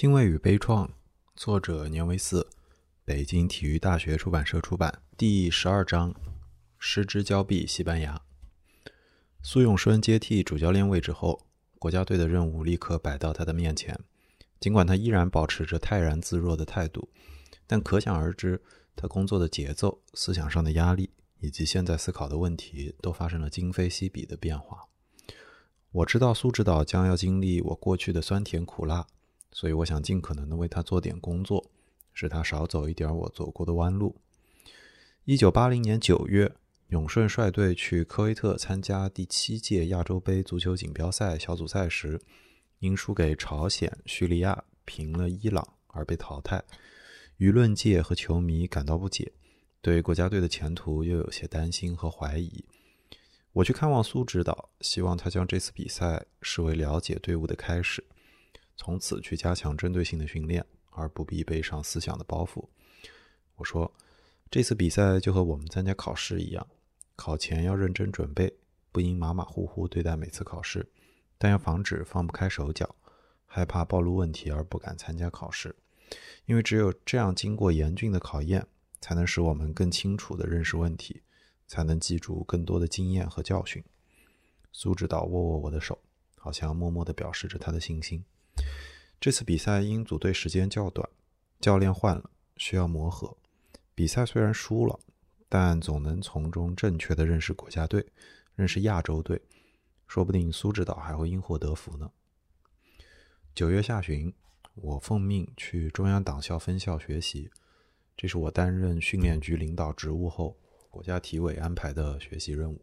欣慰与悲怆，作者年维四，北京体育大学出版社出版。第十二章：失之交臂，西班牙。苏永顺接替主教练位置后，国家队的任务立刻摆到他的面前。尽管他依然保持着泰然自若的态度，但可想而知，他工作的节奏、思想上的压力以及现在思考的问题都发生了今非昔比的变化。我知道苏指导将要经历我过去的酸甜苦辣。所以我想尽可能的为他做点工作，使他少走一点我走过的弯路。一九八零年九月，永顺率队去科威特参加第七届亚洲杯足球锦标赛小组赛时，因输给朝鲜、叙利亚、平了伊朗而被淘汰。舆论界和球迷感到不解，对国家队的前途又有些担心和怀疑。我去看望苏指导，希望他将这次比赛视为了解队伍的开始。从此去加强针对性的训练，而不必背上思想的包袱。我说，这次比赛就和我们参加考试一样，考前要认真准备，不应马马虎虎对待每次考试，但要防止放不开手脚，害怕暴露问题而不敢参加考试。因为只有这样经过严峻的考验，才能使我们更清楚地认识问题，才能记住更多的经验和教训。苏指导握握我的手，好像默默地表示着他的信心。这次比赛因组队时间较短，教练换了，需要磨合。比赛虽然输了，但总能从中正确的认识国家队，认识亚洲队，说不定苏指导还会因祸得福呢。九月下旬，我奉命去中央党校分校学习，这是我担任训练局领导职务后，国家体委安排的学习任务。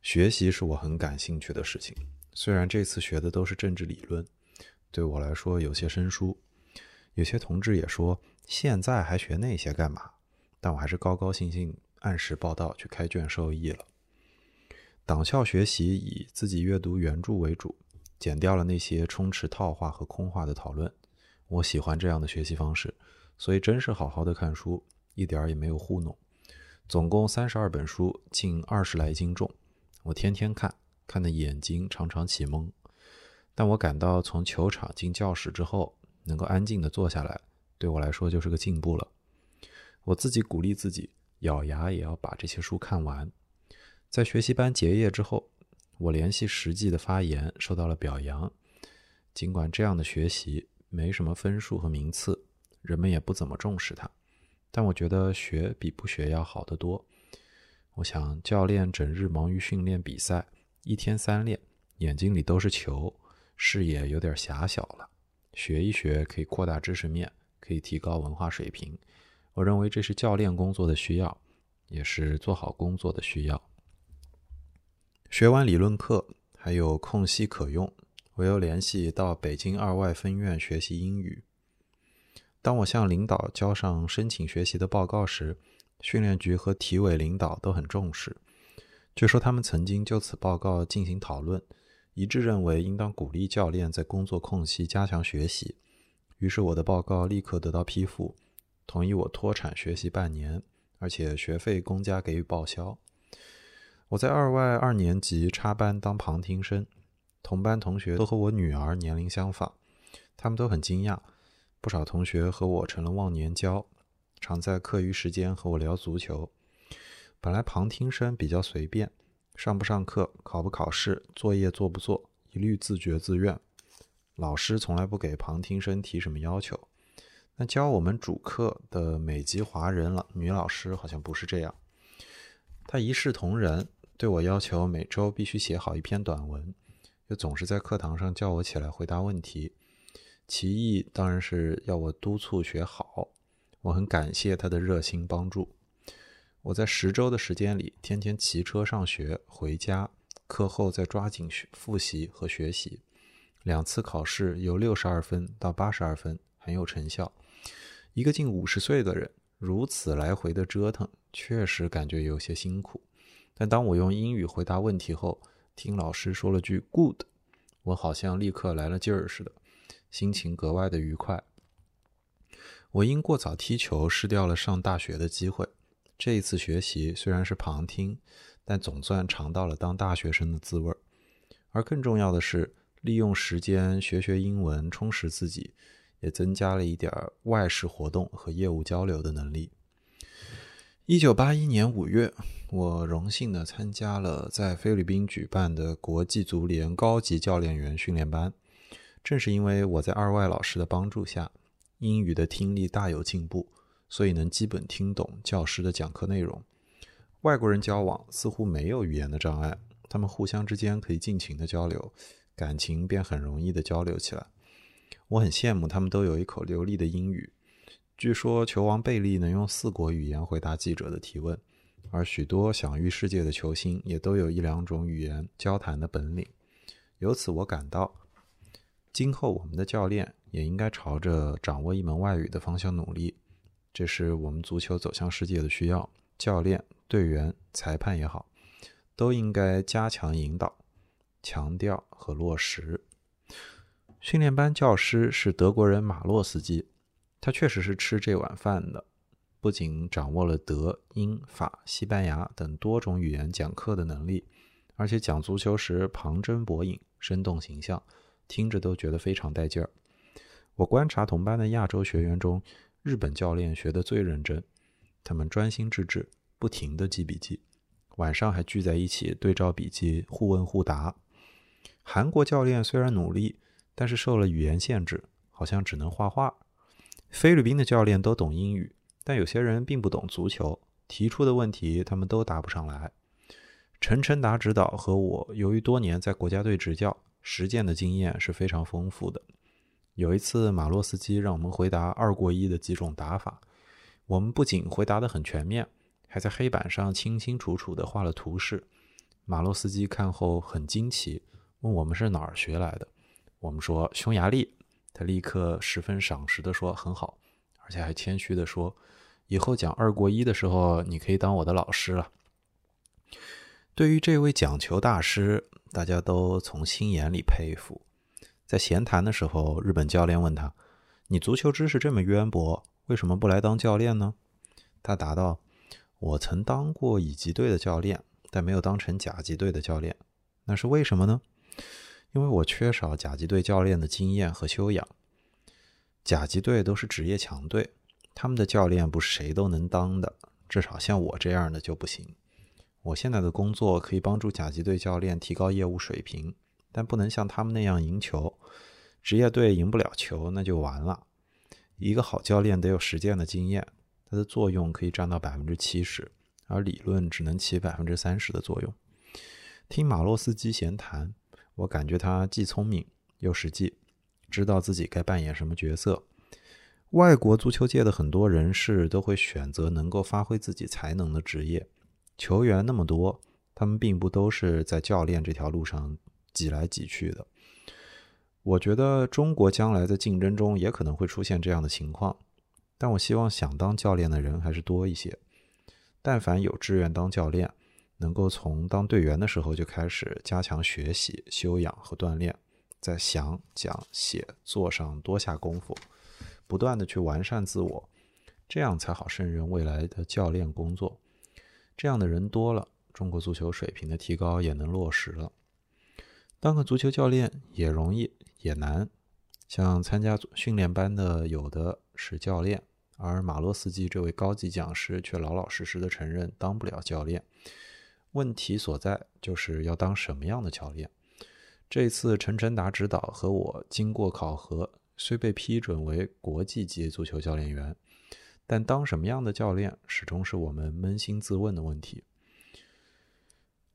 学习是我很感兴趣的事情，虽然这次学的都是政治理论。对我来说有些生疏，有些同志也说现在还学那些干嘛？但我还是高高兴兴按时报到去开卷受益了。党校学习以自己阅读原著为主，减掉了那些充斥套话和空话的讨论。我喜欢这样的学习方式，所以真是好好的看书，一点儿也没有糊弄。总共三十二本书，近二十来斤重，我天天看，看的眼睛常常起蒙。但我感到从球场进教室之后，能够安静地坐下来，对我来说就是个进步了。我自己鼓励自己，咬牙也要把这些书看完。在学习班结业之后，我联系实际的发言受到了表扬。尽管这样的学习没什么分数和名次，人们也不怎么重视它，但我觉得学比不学要好得多。我想，教练整日忙于训练比赛，一天三练，眼睛里都是球。视野有点狭小了，学一学可以扩大知识面，可以提高文化水平。我认为这是教练工作的需要，也是做好工作的需要。学完理论课，还有空隙可用，我又联系到北京二外分院学习英语。当我向领导交上申请学习的报告时，训练局和体委领导都很重视，据说他们曾经就此报告进行讨论。一致认为应当鼓励教练在工作空隙加强学习，于是我的报告立刻得到批复，同意我脱产学习半年，而且学费公家给予报销。我在二外二年级插班当旁听生，同班同学都和我女儿年龄相仿，他们都很惊讶。不少同学和我成了忘年交，常在课余时间和我聊足球。本来旁听生比较随便。上不上课，考不考试，作业做不做，一律自觉自愿。老师从来不给旁听生提什么要求。那教我们主课的美籍华人了女老师好像不是这样。她一视同仁，对我要求每周必须写好一篇短文，又总是在课堂上叫我起来回答问题。其意当然是要我督促学好。我很感谢她的热心帮助。我在十周的时间里，天天骑车上学，回家，课后再抓紧学复习和学习。两次考试由六十二分到八十二分，很有成效。一个近五十岁的人如此来回的折腾，确实感觉有些辛苦。但当我用英语回答问题后，听老师说了句 “good”，我好像立刻来了劲儿似的，心情格外的愉快。我因过早踢球失掉了上大学的机会。这一次学习虽然是旁听，但总算尝到了当大学生的滋味儿。而更重要的是，利用时间学学英文，充实自己，也增加了一点外事活动和业务交流的能力。一九八一年五月，我荣幸地参加了在菲律宾举办的国际足联高级教练员训练班。正是因为我在二外老师的帮助下，英语的听力大有进步，所以能基本听懂教师的讲课内容。外国人交往似乎没有语言的障碍，他们互相之间可以尽情的交流，感情便很容易的交流起来。我很羡慕他们都有一口流利的英语。据说球王贝利能用四国语言回答记者的提问，而许多享誉世界的球星也都有一两种语言交谈的本领。由此，我感到，今后我们的教练也应该朝着掌握一门外语的方向努力。这是我们足球走向世界的需要。教练、队员、裁判也好，都应该加强引导、强调和落实。训练班教师是德国人马洛斯基，他确实是吃这碗饭的。不仅掌握了德、英、法、西班牙等多种语言讲课的能力，而且讲足球时旁征博引、生动形象，听着都觉得非常带劲儿。我观察同班的亚洲学员中，日本教练学得最认真，他们专心致志，不停地记笔记，晚上还聚在一起对照笔记，互问互答。韩国教练虽然努力。但是受了语言限制，好像只能画画。菲律宾的教练都懂英语，但有些人并不懂足球，提出的问题他们都答不上来。陈晨达指导和我，由于多年在国家队执教，实践的经验是非常丰富的。有一次，马洛斯基让我们回答二过一的几种打法，我们不仅回答得很全面，还在黑板上清清楚楚地画了图示。马洛斯基看后很惊奇，问我们是哪儿学来的。我们说匈牙利，他立刻十分赏识的说很好，而且还谦虚的说，以后讲二过一的时候，你可以当我的老师了。对于这位讲球大师，大家都从心眼里佩服。在闲谈的时候，日本教练问他：“你足球知识这么渊博，为什么不来当教练呢？”他答道：“我曾当过乙级队的教练，但没有当成甲级队的教练，那是为什么呢？”因为我缺少甲级队教练的经验和修养，甲级队都是职业强队，他们的教练不是谁都能当的，至少像我这样的就不行。我现在的工作可以帮助甲级队教练提高业务水平，但不能像他们那样赢球。职业队赢不了球，那就完了。一个好教练得有实践的经验，它的作用可以占到百分之七十，而理论只能起百分之三十的作用。听马洛斯基闲谈。我感觉他既聪明又实际，知道自己该扮演什么角色。外国足球界的很多人士都会选择能够发挥自己才能的职业，球员那么多，他们并不都是在教练这条路上挤来挤去的。我觉得中国将来在竞争中也可能会出现这样的情况，但我希望想当教练的人还是多一些。但凡有志愿当教练。能够从当队员的时候就开始加强学习、修养和锻炼，在想、讲、写、做上多下功夫，不断的去完善自我，这样才好胜任未来的教练工作。这样的人多了，中国足球水平的提高也能落实了。当个足球教练也容易也难，像参加训练班的有的是教练，而马洛斯基这位高级讲师却老老实实的承认当不了教练。问题所在就是要当什么样的教练？这次陈晨达指导和我经过考核，虽被批准为国际级足球教练员，但当什么样的教练始终是我们扪心自问的问题。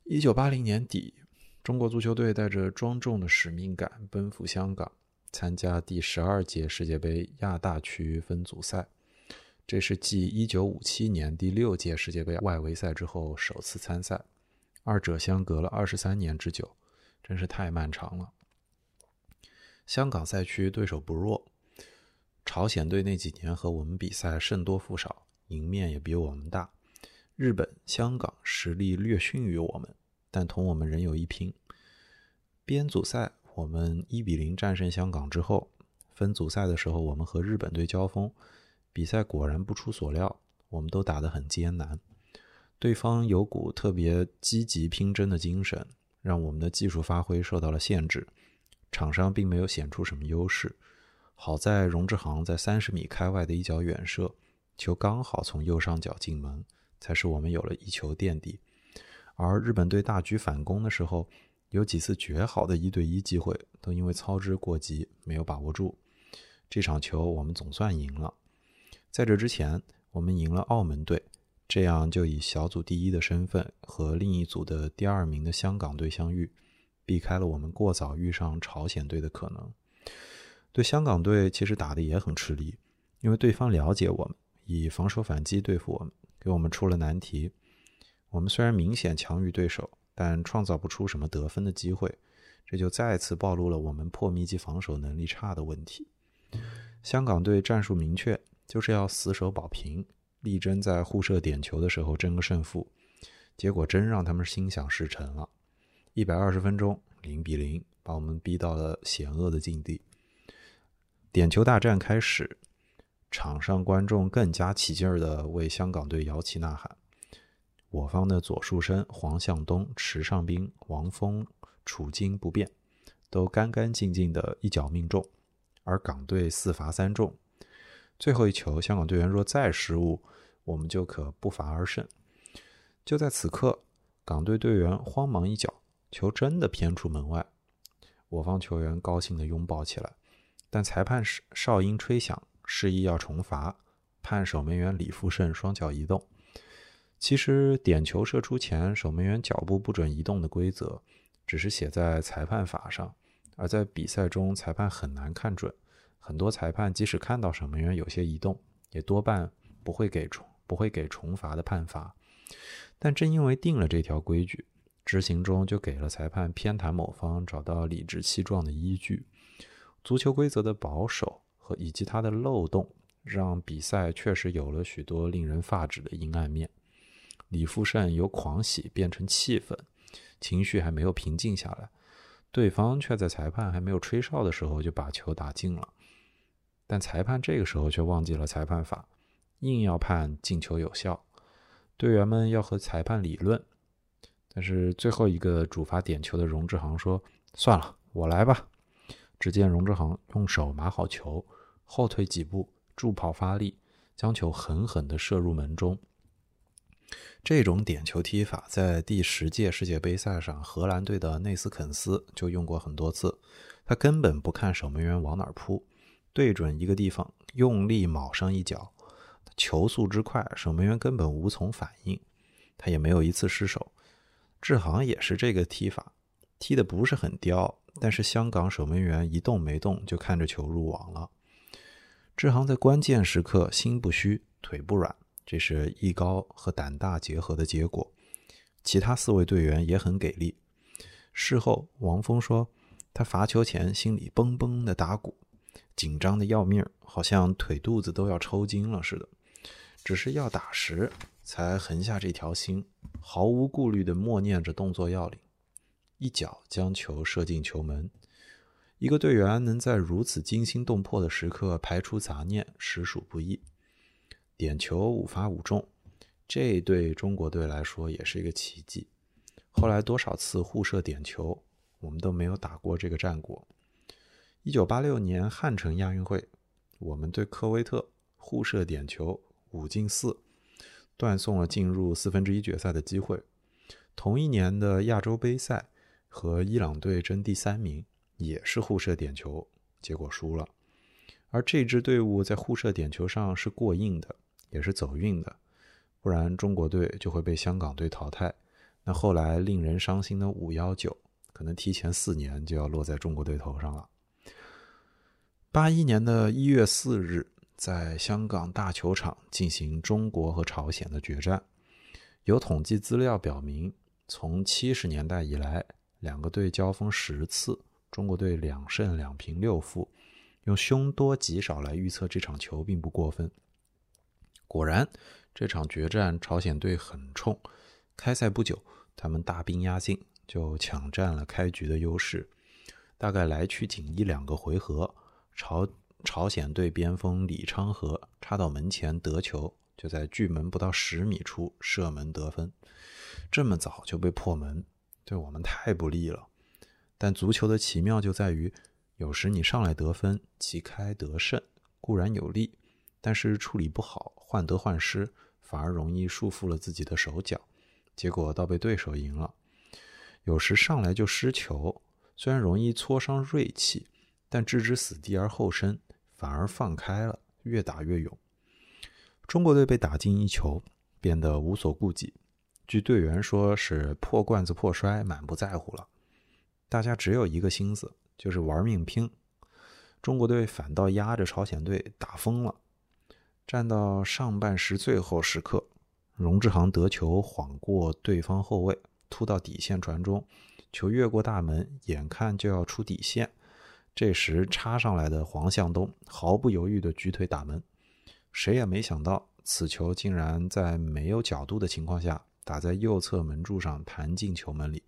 一九八零年底，中国足球队带着庄重的使命感奔赴香港，参加第十二届世界杯亚大区分组赛。这是继一九五七年第六届世界杯外围赛之后首次参赛。二者相隔了二十三年之久，真是太漫长了。香港赛区对手不弱，朝鲜队那几年和我们比赛胜多负少，赢面也比我们大。日本、香港实力略逊于我们，但同我们仍有一拼。编组赛我们一比零战胜香港之后，分组赛的时候我们和日本队交锋，比赛果然不出所料，我们都打得很艰难。对方有股特别积极拼争的精神，让我们的技术发挥受到了限制，场上并没有显出什么优势。好在荣志航在三十米开外的一脚远射，球刚好从右上角进门，才使我们有了一球垫底。而日本队大举反攻的时候，有几次绝好的一对一机会，都因为操之过急没有把握住。这场球我们总算赢了。在这之前，我们赢了澳门队，这样就以小组第一的身份和另一组的第二名的香港队相遇，避开了我们过早遇上朝鲜队的可能。对香港队其实打的也很吃力，因为对方了解我们，以防守反击对付我们，给我们出了难题。我们虽然明显强于对手，但创造不出什么得分的机会，这就再次暴露了我们破密集防守能力差的问题。香港队战术明确，就是要死守保平，力争在互射点球的时候争个胜负。结果真让他们心想事成了，一百二十分钟零比零，把我们逼到了险恶的境地。点球大战开始，场上观众更加起劲儿地为香港队摇旗呐喊。我方的左树生、黄向东、池尚斌、王峰处惊不变，都干干净净的一脚命中，而港队四罚三中。最后一球，香港队员若再失误，我们就可不罚而胜。就在此刻，港队队员慌忙一脚，球真的偏出门外，我方球员高兴地拥抱起来。但裁判哨音吹响，示意要重罚，判守门员李富胜双脚移动。其实点球射出前，守门员脚步不准移动的规则，只是写在裁判法上，而在比赛中，裁判很难看准。很多裁判即使看到守门员有些移动，也多半不会给重不会给重罚的判罚。但正因为定了这条规矩，执行中就给了裁判偏袒某方找到理直气壮的依据。足球规则的保守和以及它的漏洞，让比赛确实有了许多令人发指的阴暗面。李富胜由狂喜变成气愤，情绪还没有平静下来，对方却在裁判还没有吹哨的时候就把球打进了。但裁判这个时候却忘记了裁判法，硬要判进球有效。队员们要和裁判理论，但是最后一个主罚点球的荣志航说：“算了，我来吧。”只见荣志航用手码好球，后退几步，助跑发力，将球狠狠地射入门中。这种点球踢法在第十届世界杯赛上，荷兰队的内斯肯斯就用过很多次。他根本不看守门员往哪儿扑，对准一个地方用力卯上一脚，球速之快，守门员根本无从反应，他也没有一次失手。志航也是这个踢法，踢的不是很刁。但是香港守门员一动没动，就看着球入网了。志航在关键时刻心不虚，腿不软，这是艺高和胆大结合的结果。其他四位队员也很给力。事后，王峰说，他罚球前心里嘣嘣的打鼓，紧张的要命，好像腿肚子都要抽筋了似的。只是要打时，才横下这条心，毫无顾虑地默念着动作要领。一脚将球射进球门，一个队员能在如此惊心动魄的时刻排除杂念，实属不易。点球五罚五中，这对中国队来说也是一个奇迹。后来多少次互射点球，我们都没有打过这个战果。一九八六年汉城亚运会，我们对科威特互射点球五进四，断送了进入四分之一决赛的机会。同一年的亚洲杯赛。和伊朗队争第三名，也是互射点球，结果输了。而这支队伍在互射点球上是过硬的，也是走运的，不然中国队就会被香港队淘汰。那后来令人伤心的五幺九，可能提前四年就要落在中国队头上了。八一年的一月四日，在香港大球场进行中国和朝鲜的决战。有统计资料表明，从七十年代以来。两个队交锋十次，中国队两胜两平六负，用凶多吉少来预测这场球并不过分。果然，这场决战朝鲜队很冲，开赛不久，他们大兵压境，就抢占了开局的优势。大概来去仅一两个回合，朝朝鲜队边锋李昌和插到门前得球，就在距门不到十米处射门得分。这么早就被破门。对我们太不利了，但足球的奇妙就在于，有时你上来得分，旗开得胜固然有利，但是处理不好，患得患失，反而容易束缚了自己的手脚，结果倒被对手赢了。有时上来就失球，虽然容易挫伤锐气，但置之死地而后生，反而放开了，越打越勇。中国队被打进一球，变得无所顾忌。据队员说，是破罐子破摔，满不在乎了。大家只有一个心思，就是玩命拼。中国队反倒压着朝鲜队打疯了。站到上半时最后时刻，荣志航得球晃过对方后卫，突到底线传中，球越过大门，眼看就要出底线。这时插上来的黄向东毫不犹豫地举腿打门，谁也没想到此球竟然在没有角度的情况下。打在右侧门柱上，弹进球门里。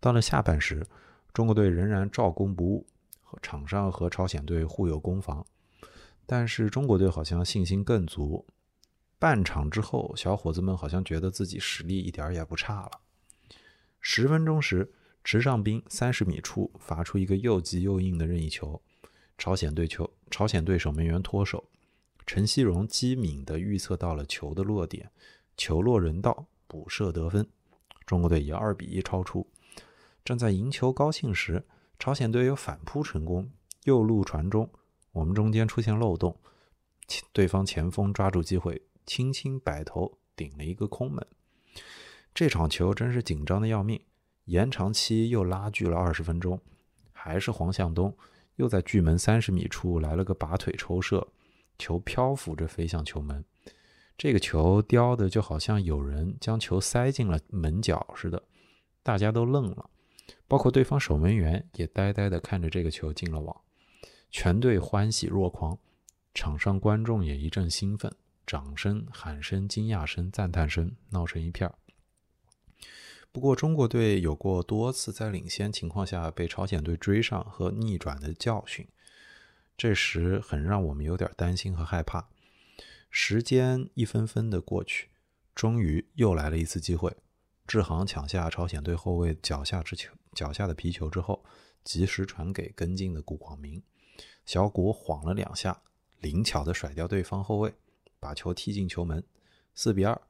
到了下半时，中国队仍然照攻不误，场上和朝鲜队互有攻防。但是中国队好像信心更足。半场之后，小伙子们好像觉得自己实力一点也不差了。十分钟时，池上斌三十米处罚出一个又急又硬的任意球，朝鲜队球朝鲜队守门员脱手，陈希荣机敏地预测到了球的落点。球落人道，补射得分，中国队以二比一超出。正在赢球高兴时，朝鲜队又反扑成功，右路传中，我们中间出现漏洞，对方前锋抓住机会，轻轻摆头顶了一个空门。这场球真是紧张的要命，延长期又拉锯了二十分钟，还是黄向东又在距门三十米处来了个拔腿抽射，球漂浮着飞向球门。这个球叼的就好像有人将球塞进了门角似的，大家都愣了，包括对方守门员也呆呆地看着这个球进了网，全队欢喜若狂，场上观众也一阵兴奋，掌声、喊声、惊讶声、赞叹声闹成一片。不过中国队有过多次在领先情况下被朝鲜队追上和逆转的教训，这时很让我们有点担心和害怕。时间一分分的过去，终于又来了一次机会。志航抢下朝鲜队后卫脚下之球，脚下的皮球之后，及时传给跟进的顾广明。小谷晃了两下，灵巧的甩掉对方后卫，把球踢进球门，四比二。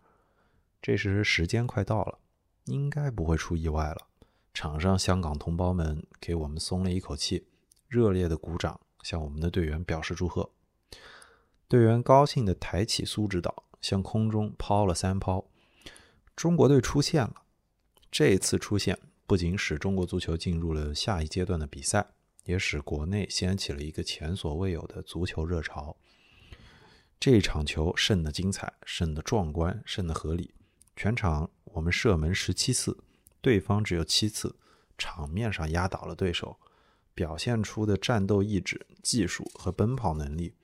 这时时间快到了，应该不会出意外了。场上香港同胞们给我们松了一口气，热烈的鼓掌，向我们的队员表示祝贺。队员高兴地抬起苏指导，向空中抛了三抛。中国队出现了。这次出现不仅使中国足球进入了下一阶段的比赛，也使国内掀起了一个前所未有的足球热潮。这场球胜得精彩，胜得壮观，胜得合理。全场我们射门十七次，对方只有七次，场面上压倒了对手，表现出的战斗意志、技术和奔跑能力。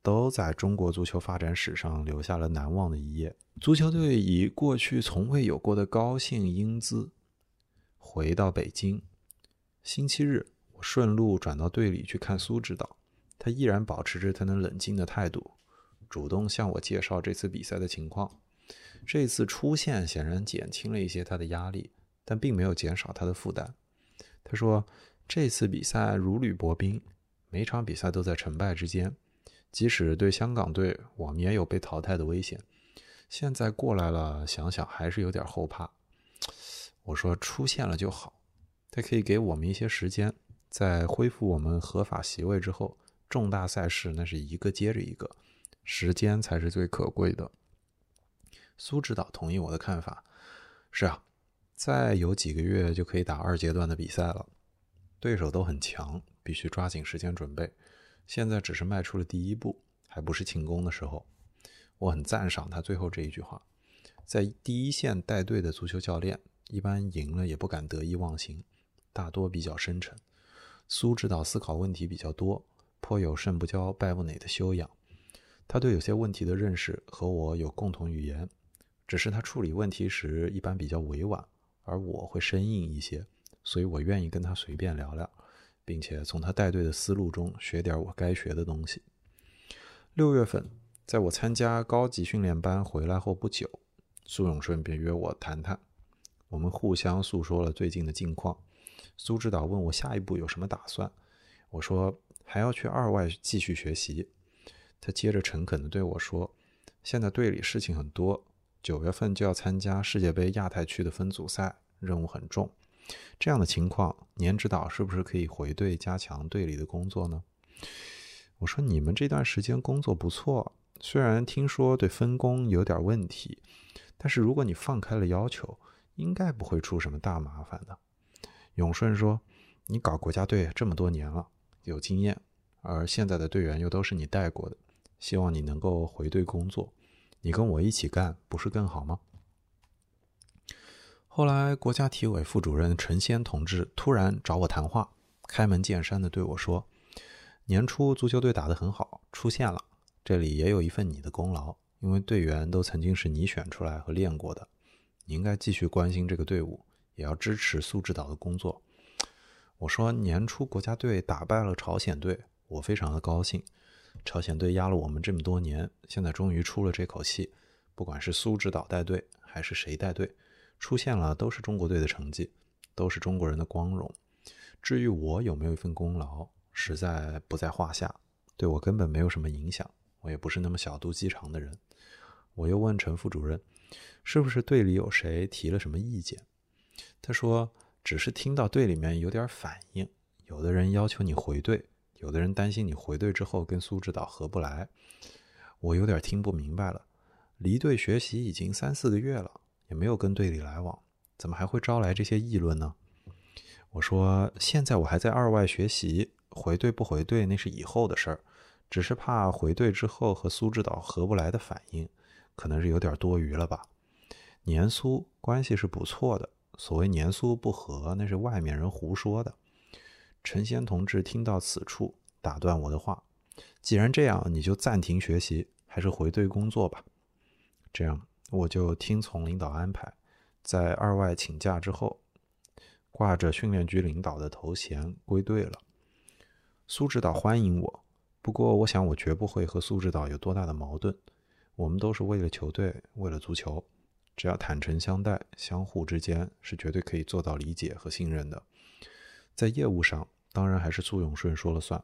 都在中国足球发展史上留下了难忘的一页。足球队以过去从未有过的高兴英姿回到北京。星期日，顺路转到队里去看苏指导，他依然保持着他那冷静的态度，主动向我介绍这次比赛的情况。这次出现显然减轻了一些他的压力，但并没有减少他的负担。他说：“这次比赛如履薄冰，每场比赛都在成败之间。”即使对香港队，我们也有被淘汰的危险。现在过来了，想想还是有点后怕。我说出现了就好，他可以给我们一些时间，在恢复我们合法席位之后，重大赛事那是一个接着一个，时间才是最可贵的。苏指导同意我的看法。是啊，再有几个月就可以打二阶段的比赛了，对手都很强，必须抓紧时间准备。现在只是迈出了第一步，还不是庆功的时候。我很赞赏他最后这一句话：在第一线带队的足球教练，一般赢了也不敢得意忘形，大多比较深沉。苏指导思考问题比较多，颇有胜不骄败不馁的修养。他对有些问题的认识和我有共同语言，只是他处理问题时一般比较委婉，而我会生硬一些，所以我愿意跟他随便聊聊。并且从他带队的思路中学点我该学的东西。六月份，在我参加高级训练班回来后不久，苏永顺便约我谈谈。我们互相诉说了最近的近况。苏指导问我下一步有什么打算，我说还要去二外继续学习。他接着诚恳地对我说：“现在队里事情很多，九月份就要参加世界杯亚太区的分组赛，任务很重。这样的情况，年指导是不是可以回队加强队里的工作呢？”我说：“你们这段时间工作不错，虽然听说对分工有点问题，但是如果你放开了要求，应该不会出什么大麻烦的。”永顺说：“你搞国家队这么多年了，有经验，而现在的队员又都是你带过的。”希望你能够回队工作，你跟我一起干，不是更好吗？后来，国家体委副主任陈先同志突然找我谈话，开门见山的对我说：“年初足球队打得很好，出线了，这里也有一份你的功劳，因为队员都曾经是你选出来和练过的，你应该继续关心这个队伍，也要支持苏指导的工作。”我说：“年初国家队打败了朝鲜队，我非常的高兴。”朝鲜队压了我们这么多年，现在终于出了这口气。不管是苏指导带队，还是谁带队，出现了都是中国队的成绩，都是中国人的光荣。至于我有没有一份功劳，实在不在话下，对我根本没有什么影响。我也不是那么小肚鸡肠的人。我又问陈副主任，是不是队里有谁提了什么意见？他说，只是听到队里面有点反应，有的人要求你回队。有的人担心你回队之后跟苏指导合不来，我有点听不明白了。离队学习已经三四个月了，也没有跟队里来往，怎么还会招来这些议论呢？我说现在我还在二外学习，回队不回队那是以后的事儿，只是怕回队之后和苏指导合不来的反应，可能是有点多余了吧。年苏关系是不错的，所谓年苏不和，那是外面人胡说的。陈先同志听到此处，打断我的话：“既然这样，你就暂停学习，还是回队工作吧。”这样，我就听从领导安排，在二外请假之后，挂着训练局领导的头衔归队了。苏指导欢迎我，不过我想我绝不会和苏指导有多大的矛盾。我们都是为了球队，为了足球，只要坦诚相待，相互之间是绝对可以做到理解和信任的。在业务上。当然还是苏永顺说了算，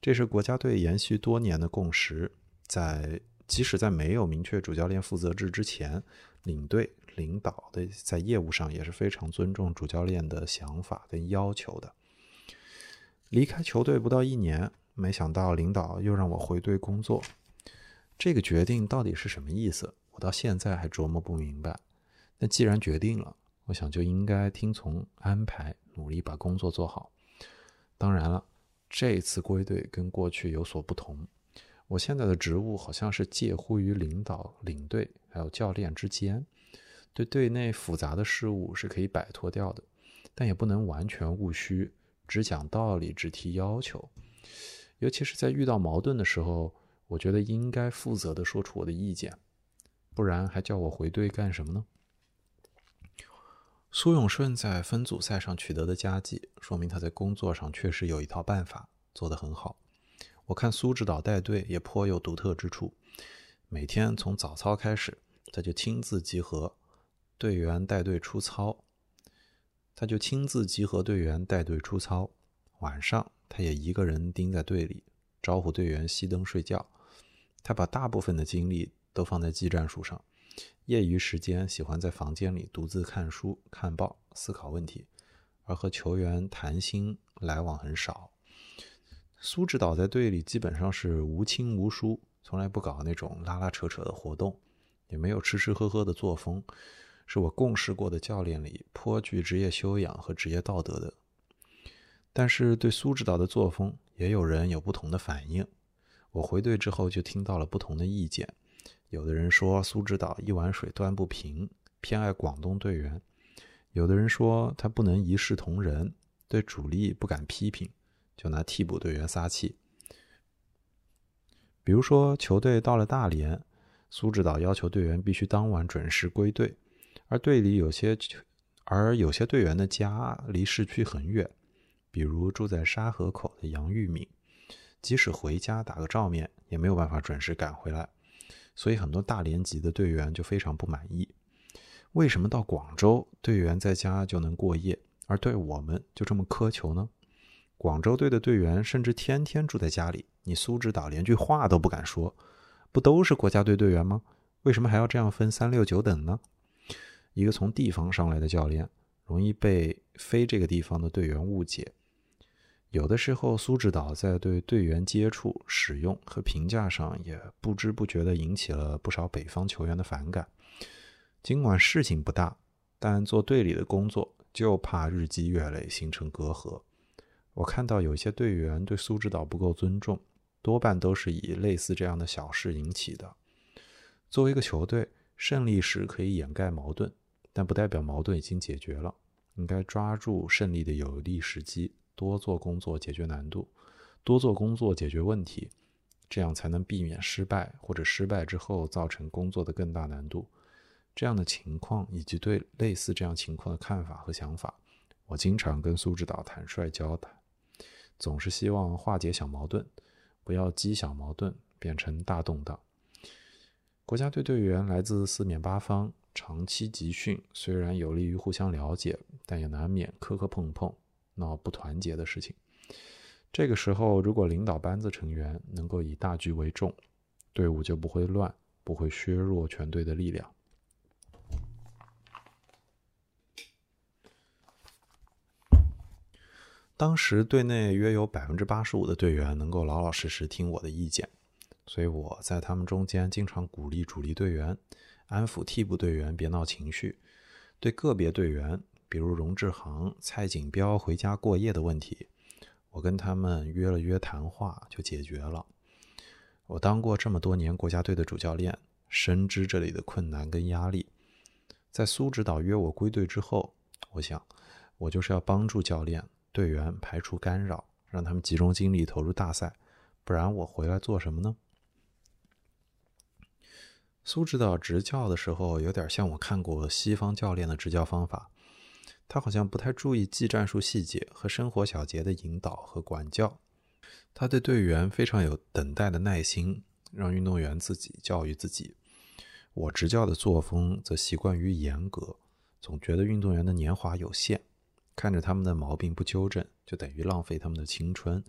这是国家队延续多年的共识。在即使在没有明确主教练负责制之前，领队领导的在业务上也是非常尊重主教练的想法跟要求的。离开球队不到一年，没想到领导又让我回队工作，这个决定到底是什么意思？到现在还琢磨不明白。那既然决定了，我想就应该听从安排，努力把工作做好。当然了，这次归队跟过去有所不同。我现在的职务好像是介乎于领导、领队还有教练之间，对队内复杂的事物是可以摆脱掉的，但也不能完全务虚，只讲道理、只提要求。尤其是在遇到矛盾的时候，我觉得应该负责的说出我的意见，不然还叫我回队干什么呢？苏永顺在分组赛上取得的佳绩，说明他在工作上确实有一套办法，做得很好。我看苏指导带队也颇有独特之处。每天从早操开始，他就亲自集合队员带队出操，他就亲自集合队员带队出操。晚上，他也一个人盯在队里，招呼队员熄灯睡觉。他把大部分的精力都放在技战术上。业余时间喜欢在房间里独自看书、看报、思考问题，而和球员谈心来往很少。苏指导在队里基本上是无亲无疏，从来不搞那种拉拉扯扯的活动，也没有吃吃喝喝的作风，是我共事过的教练里颇具职业修养和职业道德的。但是对苏指导的作风，也有人有不同的反应。我回队之后就听到了不同的意见。有的人说苏指导一碗水端不平，偏爱广东队员；有的人说他不能一视同仁，对主力不敢批评，就拿替补队员撒气。比如说，球队到了大连，苏指导要求队员必须当晚准时归队，而队里有些而有些队员的家离市区很远，比如住在沙河口的杨玉敏，即使回家打个照面，也没有办法准时赶回来。所以很多大连级的队员就非常不满意，为什么到广州队员在家就能过夜，而对我们就这么苛求呢？广州队的队员甚至天天住在家里，你苏指导连句话都不敢说，不都是国家队队员吗？为什么还要这样分三六九等呢？一个从地方上来的教练，容易被非这个地方的队员误解。有的时候，苏指导在对队员接触、使用和评价上，也不知不觉地引起了不少北方球员的反感。尽管事情不大，但做队里的工作就怕日积月累形成隔阂。我看到有些队员对苏指导不够尊重，多半都是以类似这样的小事引起的。作为一个球队，胜利时可以掩盖矛盾，但不代表矛盾已经解决了。应该抓住胜利的有利时机，多做工作解决难度，多做工作解决问题，这样才能避免失败或者失败之后造成工作的更大难度。这样的情况以及对类似这样情况的看法和想法，我经常跟苏指导坦率交谈。总是希望化解小矛盾，不要积小矛盾变成大动荡。国家队队员来自四面八方，长期集训虽然有利于互相了解，但也难免磕磕碰碰、闹不团结的事情。这个时候，如果领导班子成员能够以大局为重，队伍就不会乱，不会削弱全队的力量。当时队内约有百分之八十五的队员能够老老实实听我的意见，所以我在他们中间经常鼓励主力队员，安抚替补队员别闹情绪。对个别队员，比如荣志航、蔡锦标回家过夜的问题，我跟他们约了约谈话就解决了。我当过这么多年国家队的主教练，深知这里的困难跟压力。在苏指导约我归队之后，我想，我就是要帮助教练。队员排除干扰，让他们集中精力投入大赛，不然我回来做什么呢？苏指导执教的时候，有点像我看过西方教练的执教方法，他好像不太注意技战术细节和生活小节的引导和管教。他对队员非常有等待的耐心，让运动员自己教育自己。我执教的作风则习惯于严格，总觉得运动员的年华有限。看着他们的毛病不纠正，就等于浪费他们的青春，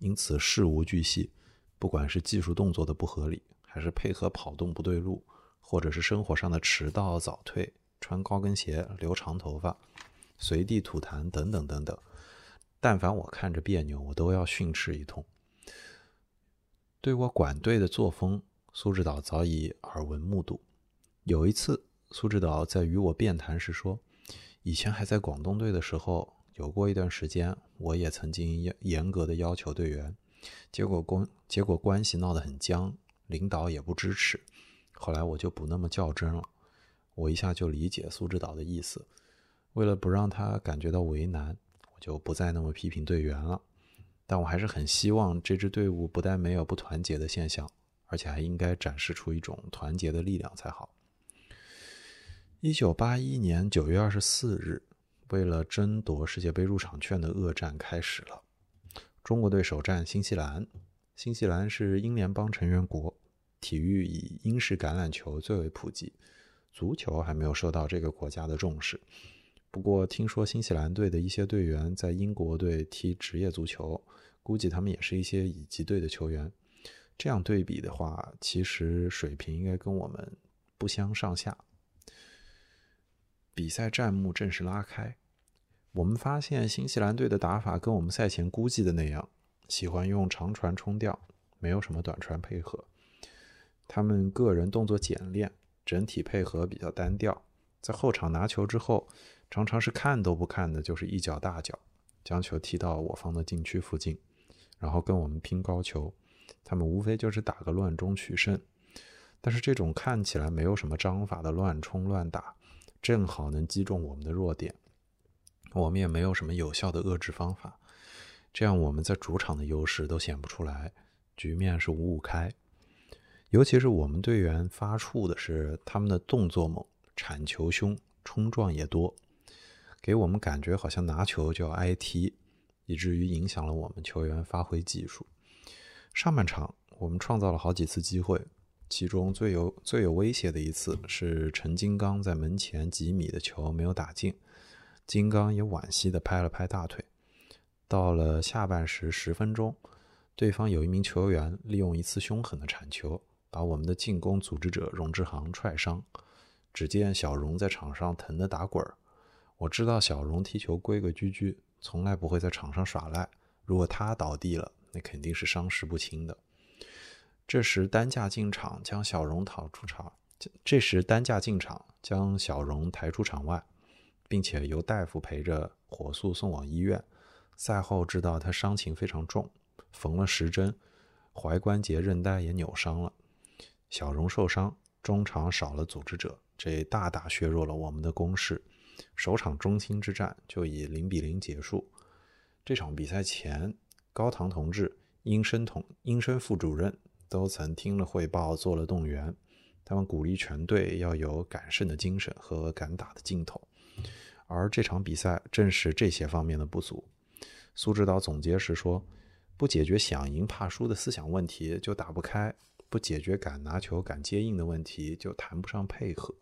因此事无巨细，不管是技术动作的不合理，还是配合跑动不对路，或者是生活上的迟到早退、穿高跟鞋、留长头发、随地吐痰等等等等，但凡我看着别扭，我都要训斥一通。对我管队的作风，苏指导早已耳闻目睹。有一次，苏指导在与我辩谈时说。以前还在广东队的时候，有过一段时间，我也曾经严格的要求队员，结果关结果关系闹得很僵，领导也不支持。后来我就不那么较真了，我一下就理解苏指导的意思。为了不让他感觉到为难，我就不再那么批评队员了。但我还是很希望这支队伍不但没有不团结的现象，而且还应该展示出一种团结的力量才好。一九八一年九月二十四日，为了争夺世界杯入场券的恶战开始了。中国队首战新西兰，新西兰是英联邦成员国，体育以英式橄榄球最为普及，足球还没有受到这个国家的重视。不过，听说新西兰队的一些队员在英国队踢职业足球，估计他们也是一些乙级队的球员。这样对比的话，其实水平应该跟我们不相上下。比赛战幕正式拉开，我们发现新西兰队的打法跟我们赛前估计的那样，喜欢用长传冲吊，没有什么短传配合。他们个人动作简练，整体配合比较单调。在后场拿球之后，常常是看都不看的，就是一脚大脚，将球踢到我方的禁区附近，然后跟我们拼高球。他们无非就是打个乱中取胜，但是这种看起来没有什么章法的乱冲乱打。正好能击中我们的弱点，我们也没有什么有效的遏制方法，这样我们在主场的优势都显不出来，局面是五五开。尤其是我们队员发怵的是他们的动作猛、铲球凶、冲撞也多，给我们感觉好像拿球就要挨踢，以至于影响了我们球员发挥技术。上半场我们创造了好几次机会。其中最有最有威胁的一次是陈金刚在门前几米的球没有打进，金刚也惋惜地拍了拍大腿。到了下半时十分钟，对方有一名球员利用一次凶狠的铲球，把我们的进攻组织者荣志航踹伤。只见小荣在场上疼得打滚儿。我知道小荣踢球规规矩矩，从来不会在场上耍赖。如果他倒地了，那肯定是伤势不轻的。这时担架进场将小荣逃出场。这时担架进场将小荣抬出场外，并且由大夫陪着火速送往医院。赛后知道他伤情非常重，缝了十针，踝关节韧带也扭伤了。小荣受伤，中场少了组织者，这大大削弱了我们的攻势。首场中青之战就以零比零结束。这场比赛前，高唐同志、殷生同殷生副主任都曾听了汇报，做了动员。他们鼓励全队要有敢胜的精神和敢打的劲头。而这场比赛正是这些方面的不足。苏指导总结时说：“不解决想赢怕输的思想问题，就打不开；不解决敢拿球、敢接应的问题，就谈不上配合。”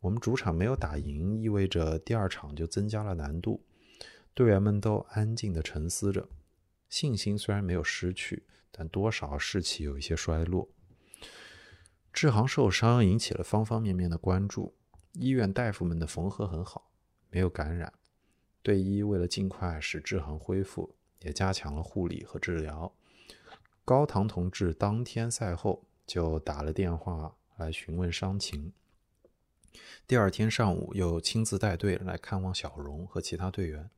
我们主场没有打赢，意味着第二场就增加了难度。队员们都安静地沉思着，信心虽然没有失去，但多少士气有一些衰落。志航受伤引起了方方面面的关注，医院大夫们的缝合很好，没有感染。队医为了尽快使志航恢复，也加强了护理和治疗。高堂同志当天赛后就打了电话来询问伤情。第二天上午又亲自带队来看望小荣和其他队员。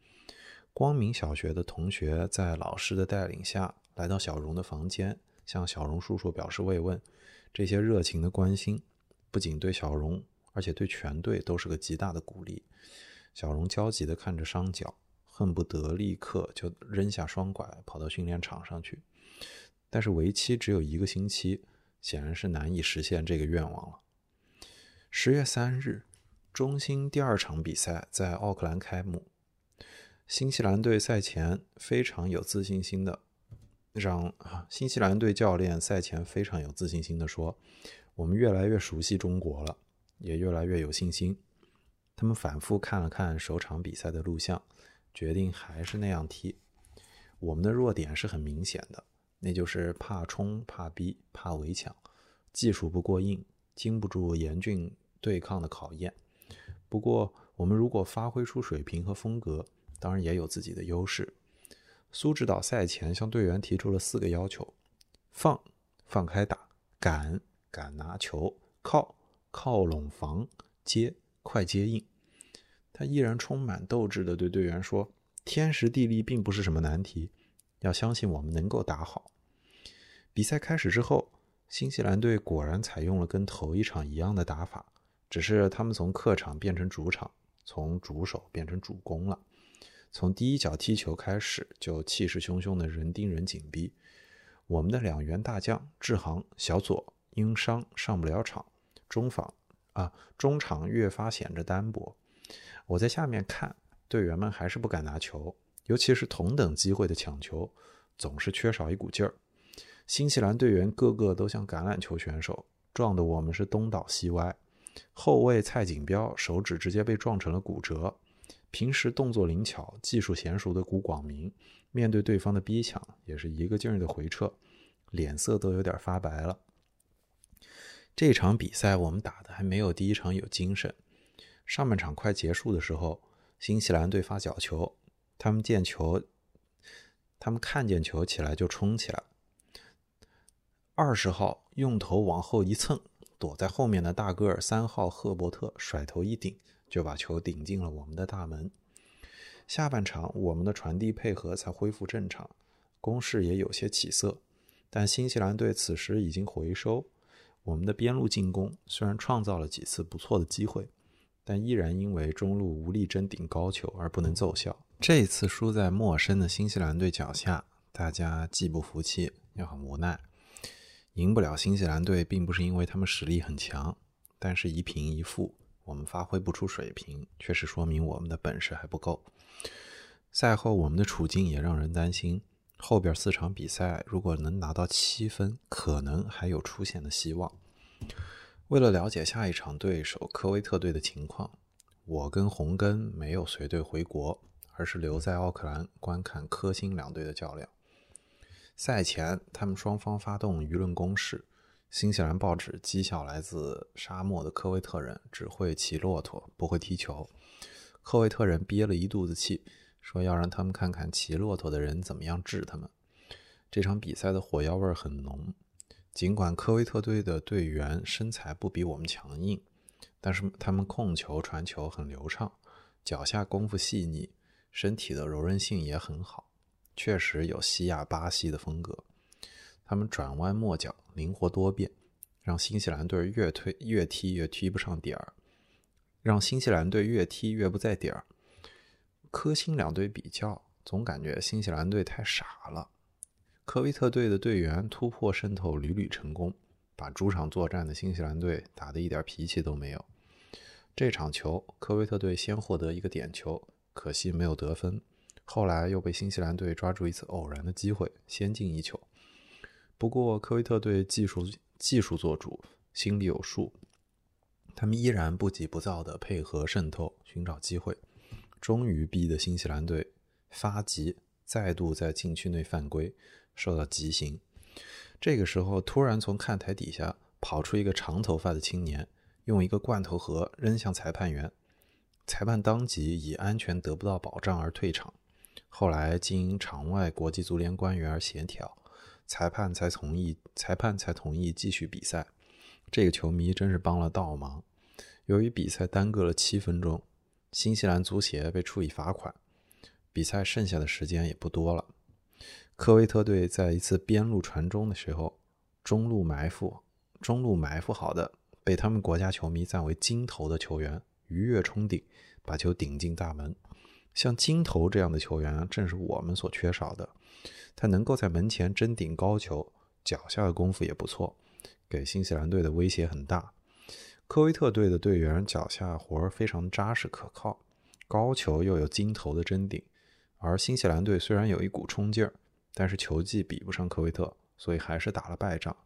光明小学的同学在老师的带领下来到小荣的房间，向小荣叔叔表示慰问。这些热情的关心，不仅对小荣，而且对全队都是个极大的鼓励。小荣焦急地看着伤脚，恨不得立刻就扔下双拐跑到训练场上去。但是为期只有一个星期，显然是难以实现这个愿望了。十月三日，中兴第二场比赛在奥克兰开幕。新西兰队赛前非常有自信心的让新西兰队教练赛前非常有自信心的说：“我们越来越熟悉中国了，也越来越有信心。”他们反复看了看首场比赛的录像，决定还是那样踢。我们的弱点是很明显的，那就是怕冲、怕逼、怕围抢，技术不过硬，经不住严峻对抗的考验。不过，我们如果发挥出水平和风格，当然也有自己的优势。苏指导赛前向队员提出了四个要求：放、放开打；敢、敢拿球；靠、靠拢防；接。快接应，他依然充满斗志地对队员说：“天时地利并不是什么难题，要相信我们能够打好。”比赛开始之后，新西兰队果然采用了跟头一场一样的打法，只是他们从客场变成主场，从主守变成主攻了。从第一脚踢球开始，就气势汹汹的人盯人紧逼。我们的两员大将志航、小左因伤上不了场，中防。啊，中场越发显着单薄。我在下面看，队员们还是不敢拿球，尤其是同等机会的抢球，总是缺少一股劲儿。新西兰队员个个都像橄榄球选手，撞得我们是东倒西歪。后卫蔡锦标手指直接被撞成了骨折。平时动作灵巧、技术娴熟的古广明，面对对方的逼抢，也是一个劲儿的回撤，脸色都有点发白了。这场比赛我们打的还没有第一场有精神。上半场快结束的时候，新西兰队发角球，他们见球，他们看见球起来就冲起来。二十号用头往后一蹭，躲在后面的大个儿三号赫伯特甩头一顶，就把球顶进了我们的大门。下半场我们的传递配合才恢复正常，攻势也有些起色，但新西兰队此时已经回收。我们的边路进攻虽然创造了几次不错的机会，但依然因为中路无力争顶高球而不能奏效。这次输在陌生的新西兰队脚下，大家既不服气又很无奈。赢不了新西兰队，并不是因为他们实力很强，但是一平一负，我们发挥不出水平，确实说明我们的本事还不够。赛后我们的处境也让人担心。后边四场比赛，如果能拿到七分，可能还有出线的希望。为了了解下一场对手科威特队的情况，我跟洪根没有随队回国，而是留在奥克兰观看科辛两队的较量。赛前，他们双方发动舆论攻势。新西兰报纸讥笑来自沙漠的科威特人只会骑骆驼，不会踢球。科威特人憋了一肚子气，说要让他们看看骑骆驼的人怎么样治他们。这场比赛的火药味很浓。尽管科威特队的队员身材不比我们强硬，但是他们控球、传球很流畅，脚下功夫细腻，身体的柔韧性也很好，确实有西亚巴西的风格。他们转弯抹角，灵活多变，让新西兰队越推越踢越踢不上点儿，让新西兰队越踢越不在点儿。科辛两队比较，总感觉新西兰队太傻了。科威特队的队员突破渗透屡屡成功，把主场作战的新西兰队打得一点脾气都没有。这场球，科威特队先获得一个点球，可惜没有得分。后来又被新西兰队抓住一次偶然的机会，先进一球。不过科威特队技术技术做主，心里有数，他们依然不急不躁地配合渗透，寻找机会，终于逼得新西兰队发急，再度在禁区内犯规。受到极刑。这个时候，突然从看台底下跑出一个长头发的青年，用一个罐头盒扔向裁判员。裁判当即以安全得不到保障而退场。后来经场外国际足联官员而协调，裁判才同意，裁判才同意继续比赛。这个球迷真是帮了倒忙。由于比赛耽搁了七分钟，新西兰足协被处以罚款，比赛剩下的时间也不多了。科威特队在一次边路传中的时候，中路埋伏，中路埋伏好的，被他们国家球迷赞为“金头”的球员鱼跃冲顶，把球顶进大门。像金头这样的球员，正是我们所缺少的。他能够在门前争顶高球，脚下的功夫也不错，给新西兰队的威胁很大。科威特队的队员脚下活儿非常扎实可靠，高球又有金头的争顶，而新西兰队虽然有一股冲劲儿。但是球技比不上科威特，所以还是打了败仗。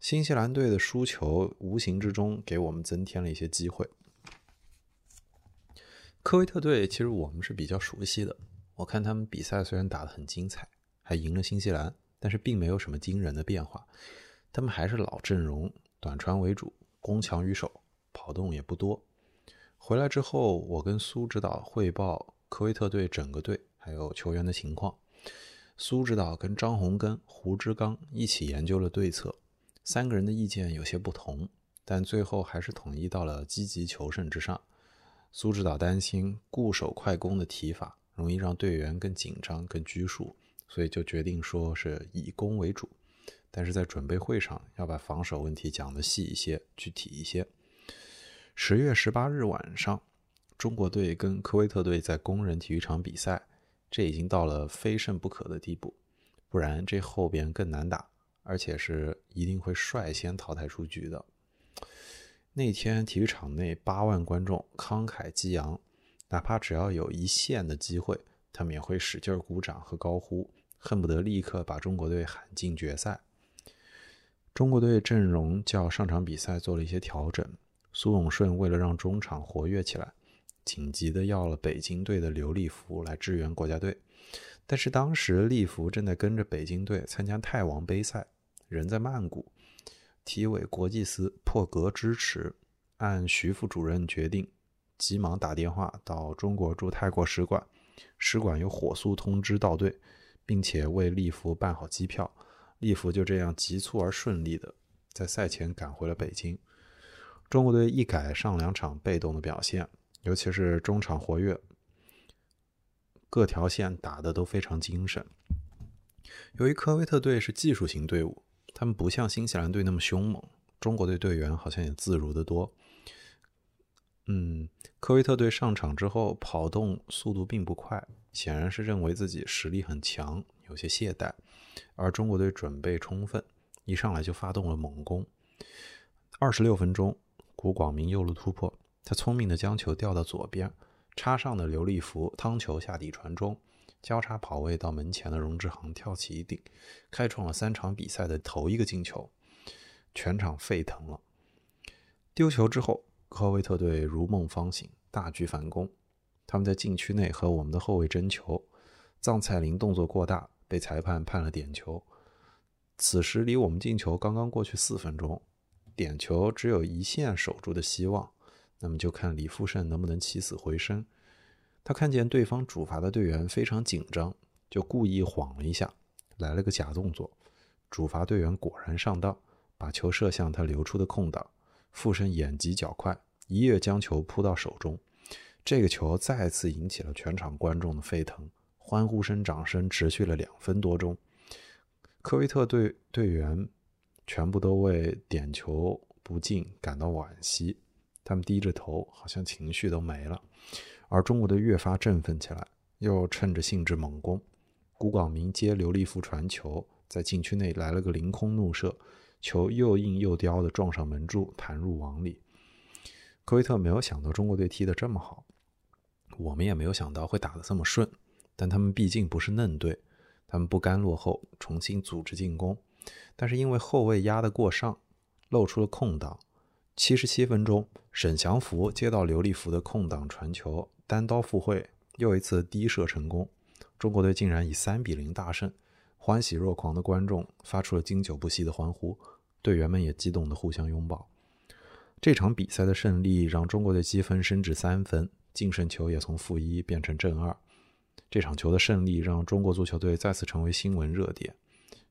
新西兰队的输球无形之中给我们增添了一些机会。科威特队其实我们是比较熟悉的，我看他们比赛虽然打得很精彩，还赢了新西兰，但是并没有什么惊人的变化。他们还是老阵容，短传为主，攻强于守，跑动也不多。回来之后，我跟苏指导汇报科威特队整个队还有球员的情况。苏指导跟张洪根、胡志刚一起研究了对策，三个人的意见有些不同，但最后还是统一到了积极求胜之上。苏指导担心固守快攻的提法容易让队员更紧张、更拘束，所以就决定说是以攻为主。但是在准备会上要把防守问题讲得细一些、具体一些。十月十八日晚上，中国队跟科威特队在工人体育场比赛。这已经到了非胜不可的地步，不然这后边更难打，而且是一定会率先淘汰出局的。那天体育场内八万观众慷慨激昂，哪怕只要有一线的机会，他们也会使劲鼓掌和高呼，恨不得立刻把中国队喊进决赛。中国队阵容较上场比赛做了一些调整，苏永顺为了让中场活跃起来。紧急的要了北京队的刘立福来支援国家队，但是当时立福正在跟着北京队参加泰王杯赛，人在曼谷，体委国际司破格支持，按徐副主任决定，急忙打电话到中国驻泰国使馆，使馆又火速通知到队，并且为利福办好机票，利福就这样急促而顺利的在赛前赶回了北京。中国队一改上两场被动的表现。尤其是中场活跃，各条线打的都非常精神。由于科威特队是技术型队伍，他们不像新西兰队那么凶猛，中国队队员好像也自如的多。嗯，科威特队上场之后跑动速度并不快，显然是认为自己实力很强，有些懈怠。而中国队准备充分，一上来就发动了猛攻。二十六分钟，古广明右路突破。他聪明的将球调到左边，插上的刘立福趟球下底传中，交叉跑位到门前的荣志航跳起一顶，开创了三场比赛的头一个进球，全场沸腾了。丢球之后，科威特队如梦方醒，大举反攻，他们在禁区内和我们的后卫争球，藏菜林动作过大，被裁判判了点球。此时离我们进球刚刚过去四分钟，点球只有一线守住的希望。那么就看李富胜能不能起死回生。他看见对方主罚的队员非常紧张，就故意晃了一下，来了个假动作。主罚队员果然上当，把球射向他留出的空档。富胜眼疾脚快，一跃将球扑到手中。这个球再次引起了全场观众的沸腾，欢呼声、掌声持续了两分多钟。科威特队队员全部都为点球不进感到惋惜。他们低着头，好像情绪都没了，而中国队越发振奋起来，又趁着兴致猛攻。古广明接刘立福传球，在禁区内来了个凌空怒射，球又硬又刁的撞上门柱，弹入网里。科威特没有想到中国队踢得这么好，我们也没有想到会打得这么顺。但他们毕竟不是嫩队，他们不甘落后，重新组织进攻。但是因为后卫压得过上，露出了空档。七十七分钟，沈祥福接到刘立福的空档传球，单刀赴会，又一次低射成功。中国队竟然以三比零大胜，欢喜若狂的观众发出了经久不息的欢呼，队员们也激动的互相拥抱。这场比赛的胜利让中国队积分升至三分，净胜球也从负一变成正二。这场球的胜利让中国足球队再次成为新闻热点。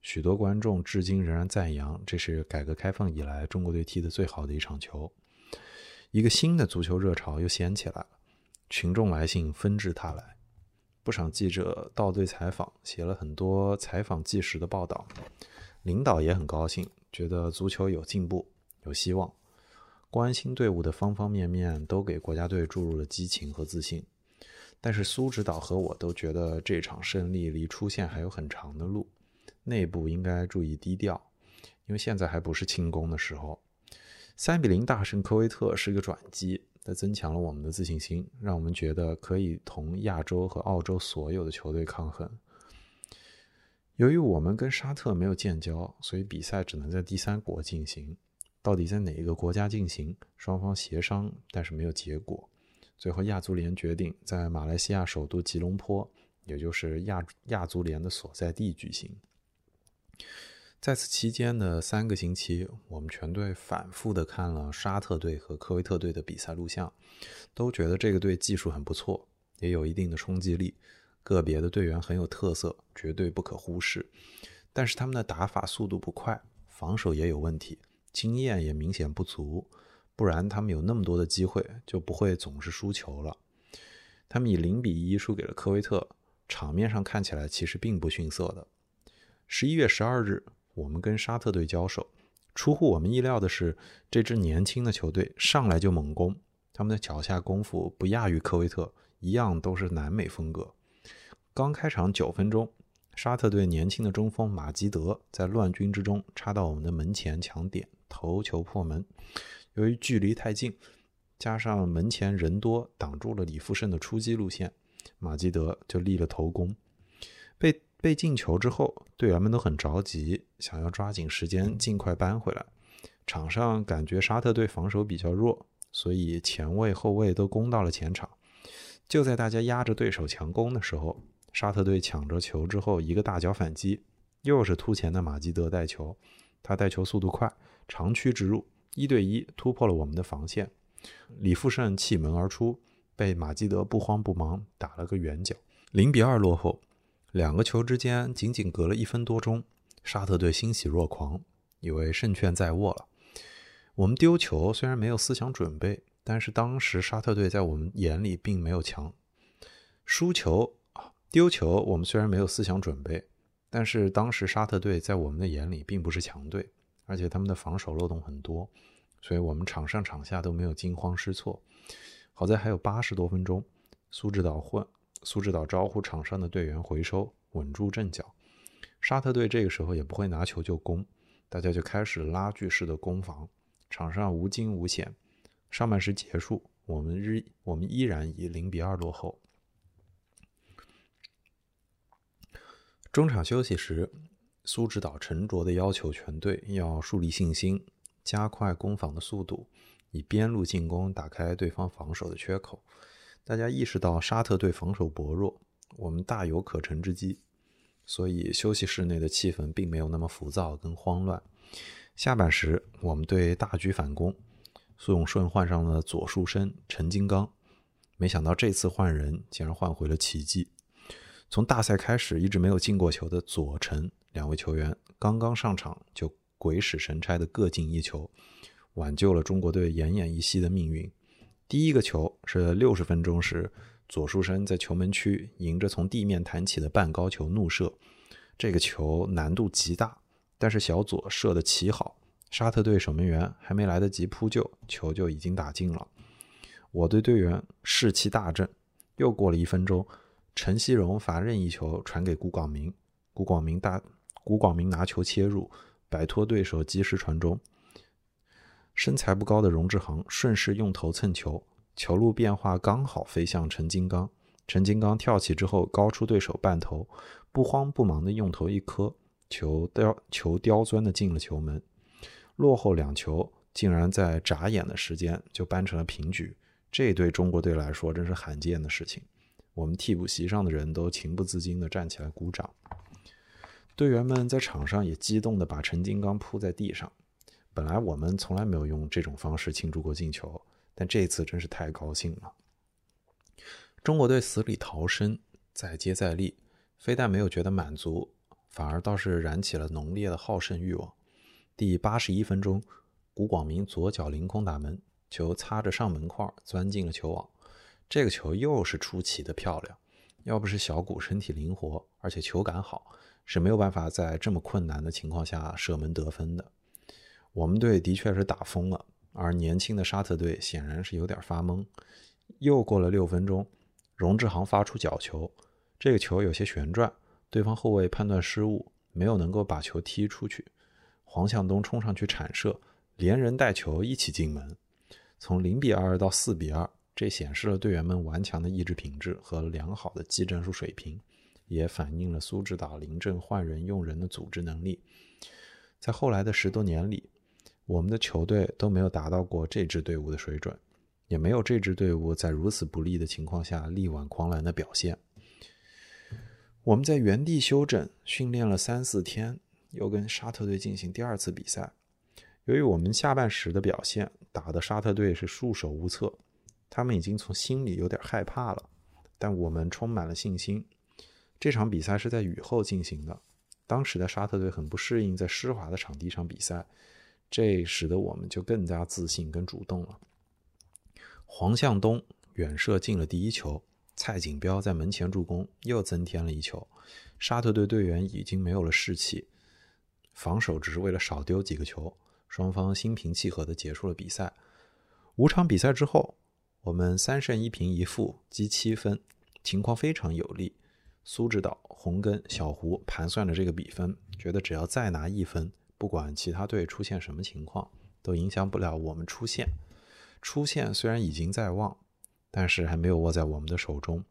许多观众至今仍然赞扬，这是改革开放以来中国队踢的最好的一场球。一个新的足球热潮又掀起来了，群众来信纷至沓来，不少记者到队采访，写了很多采访纪实的报道。领导也很高兴，觉得足球有进步，有希望。关心队伍的方方面面都给国家队注入了激情和自信。但是苏指导和我都觉得这场胜利离出线还有很长的路。内部应该注意低调，因为现在还不是庆功的时候。三比零大胜科威特是个转机，它增强了我们的自信心，让我们觉得可以同亚洲和澳洲所有的球队抗衡。由于我们跟沙特没有建交，所以比赛只能在第三国进行。到底在哪一个国家进行？双方协商，但是没有结果。最后亚足联决定在马来西亚首都吉隆坡，也就是亚亚足联的所在地举行。在此期间的三个星期，我们全队反复的看了沙特队和科威特队的比赛录像，都觉得这个队技术很不错，也有一定的冲击力，个别的队员很有特色，绝对不可忽视。但是他们的打法速度不快，防守也有问题，经验也明显不足，不然他们有那么多的机会，就不会总是输球了。他们以零比一输给了科威特，场面上看起来其实并不逊色的。十一月十二日，我们跟沙特队交手。出乎我们意料的是，这支年轻的球队上来就猛攻，他们的脚下功夫不亚于科威特，一样都是南美风格。刚开场九分钟，沙特队年轻的中锋马基德在乱军之中插到我们的门前抢点，头球破门。由于距离太近，加上门前人多，挡住了李富胜的出击路线，马基德就立了头功，被。进球之后，队员们都很着急，想要抓紧时间尽快扳回来。场上感觉沙特队防守比较弱，所以前卫、后卫都攻到了前场。就在大家压着对手强攻的时候，沙特队抢着球之后一个大脚反击，又是突前的马基德带球。他带球速度快，长驱直入，一对一突破了我们的防线。李富胜弃门而出，被马基德不慌不忙打了个远角，零比二落后。两个球之间仅仅隔了一分多钟，沙特队欣喜若狂，以为胜券在握了。我们丢球虽然没有思想准备，但是当时沙特队在我们眼里并没有强。输球啊，丢球，我们虽然没有思想准备，但是当时沙特队在我们的眼里并不是强队，而且他们的防守漏洞很多，所以我们场上场下都没有惊慌失措。好在还有八十多分钟，苏指导混。苏指导招呼场上的队员回收，稳住阵脚。沙特队这个时候也不会拿球就攻，大家就开始拉锯式的攻防，场上无惊无险。上半时结束，我们日我们依然以零比二落后。中场休息时，苏指导沉着的要求全队要树立信心，加快攻防的速度，以边路进攻打开对方防守的缺口。大家意识到沙特队防守薄弱，我们大有可乘之机，所以休息室内的气氛并没有那么浮躁跟慌乱。下半时，我们队大举反攻，苏永顺换上了左树生、陈金刚，没想到这次换人竟然换回了奇迹。从大赛开始一直没有进过球的左陈两位球员，刚刚上场就鬼使神差的各进一球，挽救了中国队奄奄一息的命运。第一个球是六十分钟时，左树生在球门区迎着从地面弹起的半高球怒射，这个球难度极大，但是小左射的奇好，沙特队守门员还没来得及扑救，球就已经打进了。我队队员士气大振，又过了一分钟。陈希荣罚任意球传给古广明，古广明大古广明拿球切入，摆脱对手及时传中。身材不高的荣志恒顺势用头蹭球，球路变化刚好飞向陈金刚。陈金刚跳起之后高出对手半头，不慌不忙的用头一磕，球刁球刁钻的进了球门。落后两球，竟然在眨眼的时间就扳成了平局，这对中国队来说真是罕见的事情。我们替补席上的人都情不自禁地站起来鼓掌，队员们在场上也激动地把陈金刚扑在地上。本来我们从来没有用这种方式庆祝过进球，但这次真是太高兴了。中国队死里逃生，再接再厉，非但没有觉得满足，反而倒是燃起了浓烈的好胜欲望。第八十一分钟，古广明左脚凌空打门，球擦着上门框钻进了球网。这个球又是出奇的漂亮，要不是小谷身体灵活，而且球感好，是没有办法在这么困难的情况下射门得分的。我们队的确是打疯了，而年轻的沙特队显然是有点发懵。又过了六分钟，荣志航发出角球，这个球有些旋转，对方后卫判断失误，没有能够把球踢出去。黄向东冲上去铲射，连人带球一起进门，从零比二到四比二。这显示了队员们顽强的意志品质和良好的技战术水平，也反映了苏指导临阵换人用人的组织能力。在后来的十多年里，我们的球队都没有达到过这支队伍的水准，也没有这支队伍在如此不利的情况下力挽狂澜的表现。我们在原地休整训练了三四天，又跟沙特队进行第二次比赛。由于我们下半时的表现打得沙特队是束手无策。他们已经从心里有点害怕了，但我们充满了信心。这场比赛是在雨后进行的，当时的沙特队很不适应在湿滑的场地上比赛，这使得我们就更加自信跟主动了。黄向东远射进了第一球，蔡锦标在门前助攻，又增添了一球。沙特队队员已经没有了士气，防守只是为了少丢几个球。双方心平气和地结束了比赛。五场比赛之后。我们三胜一平一负，积七分，情况非常有利。苏指导、洪根、小胡盘算着这个比分，觉得只要再拿一分，不管其他队出现什么情况，都影响不了我们出线。出线虽然已经在望，但是还没有握在我们的手中。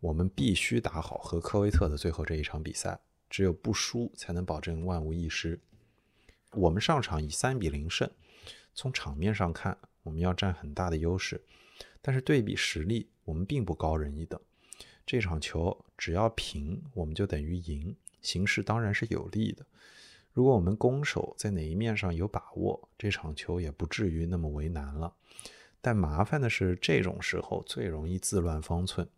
我们必须打好和科威特的最后这一场比赛，只有不输才能保证万无一失。我们上场以三比零胜，从场面上看，我们要占很大的优势。但是对比实力，我们并不高人一等。这场球只要平，我们就等于赢，形势当然是有利的。如果我们攻守在哪一面上有把握，这场球也不至于那么为难了。但麻烦的是，这种时候最容易自乱方寸。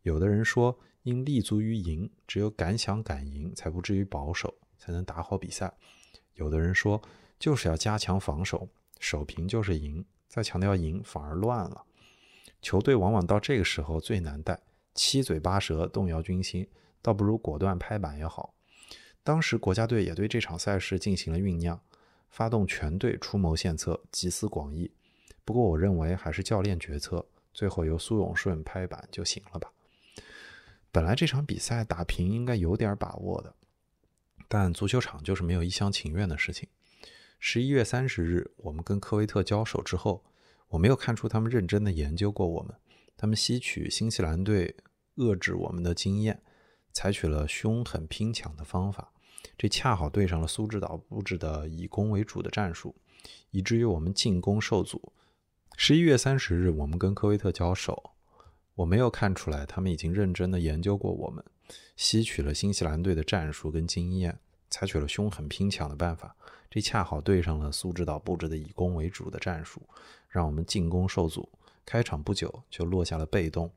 有的人说，应立足于赢，只有敢想敢赢，才不至于保守，才能打好比赛。有的人说，就是要加强防守，守平就是赢，再强调赢反而乱了。球队往往到这个时候最难带，七嘴八舌，动摇军心，倒不如果断拍板也好。当时国家队也对这场赛事进行了酝酿，发动全队出谋献策，集思广益。不过我认为还是教练决策，最后由苏永顺拍板就行了吧。本来这场比赛打平应该有点把握的，但足球场就是没有一厢情愿的事情。十一月三十日，我们跟科威特交手之后。我没有看出他们认真的研究过我们，他们吸取新西兰队遏制我们的经验，采取了凶狠拼抢的方法，这恰好对上了苏指导布置的以攻为主的战术，以至于我们进攻受阻。十一月三十日，我们跟科威特交手，我没有看出来他们已经认真的研究过我们，吸取了新西兰队的战术跟经验，采取了凶狠拼抢的办法。这恰好对上了苏指导布置的以攻为主的战术，让我们进攻受阻。开场不久就落下了被动。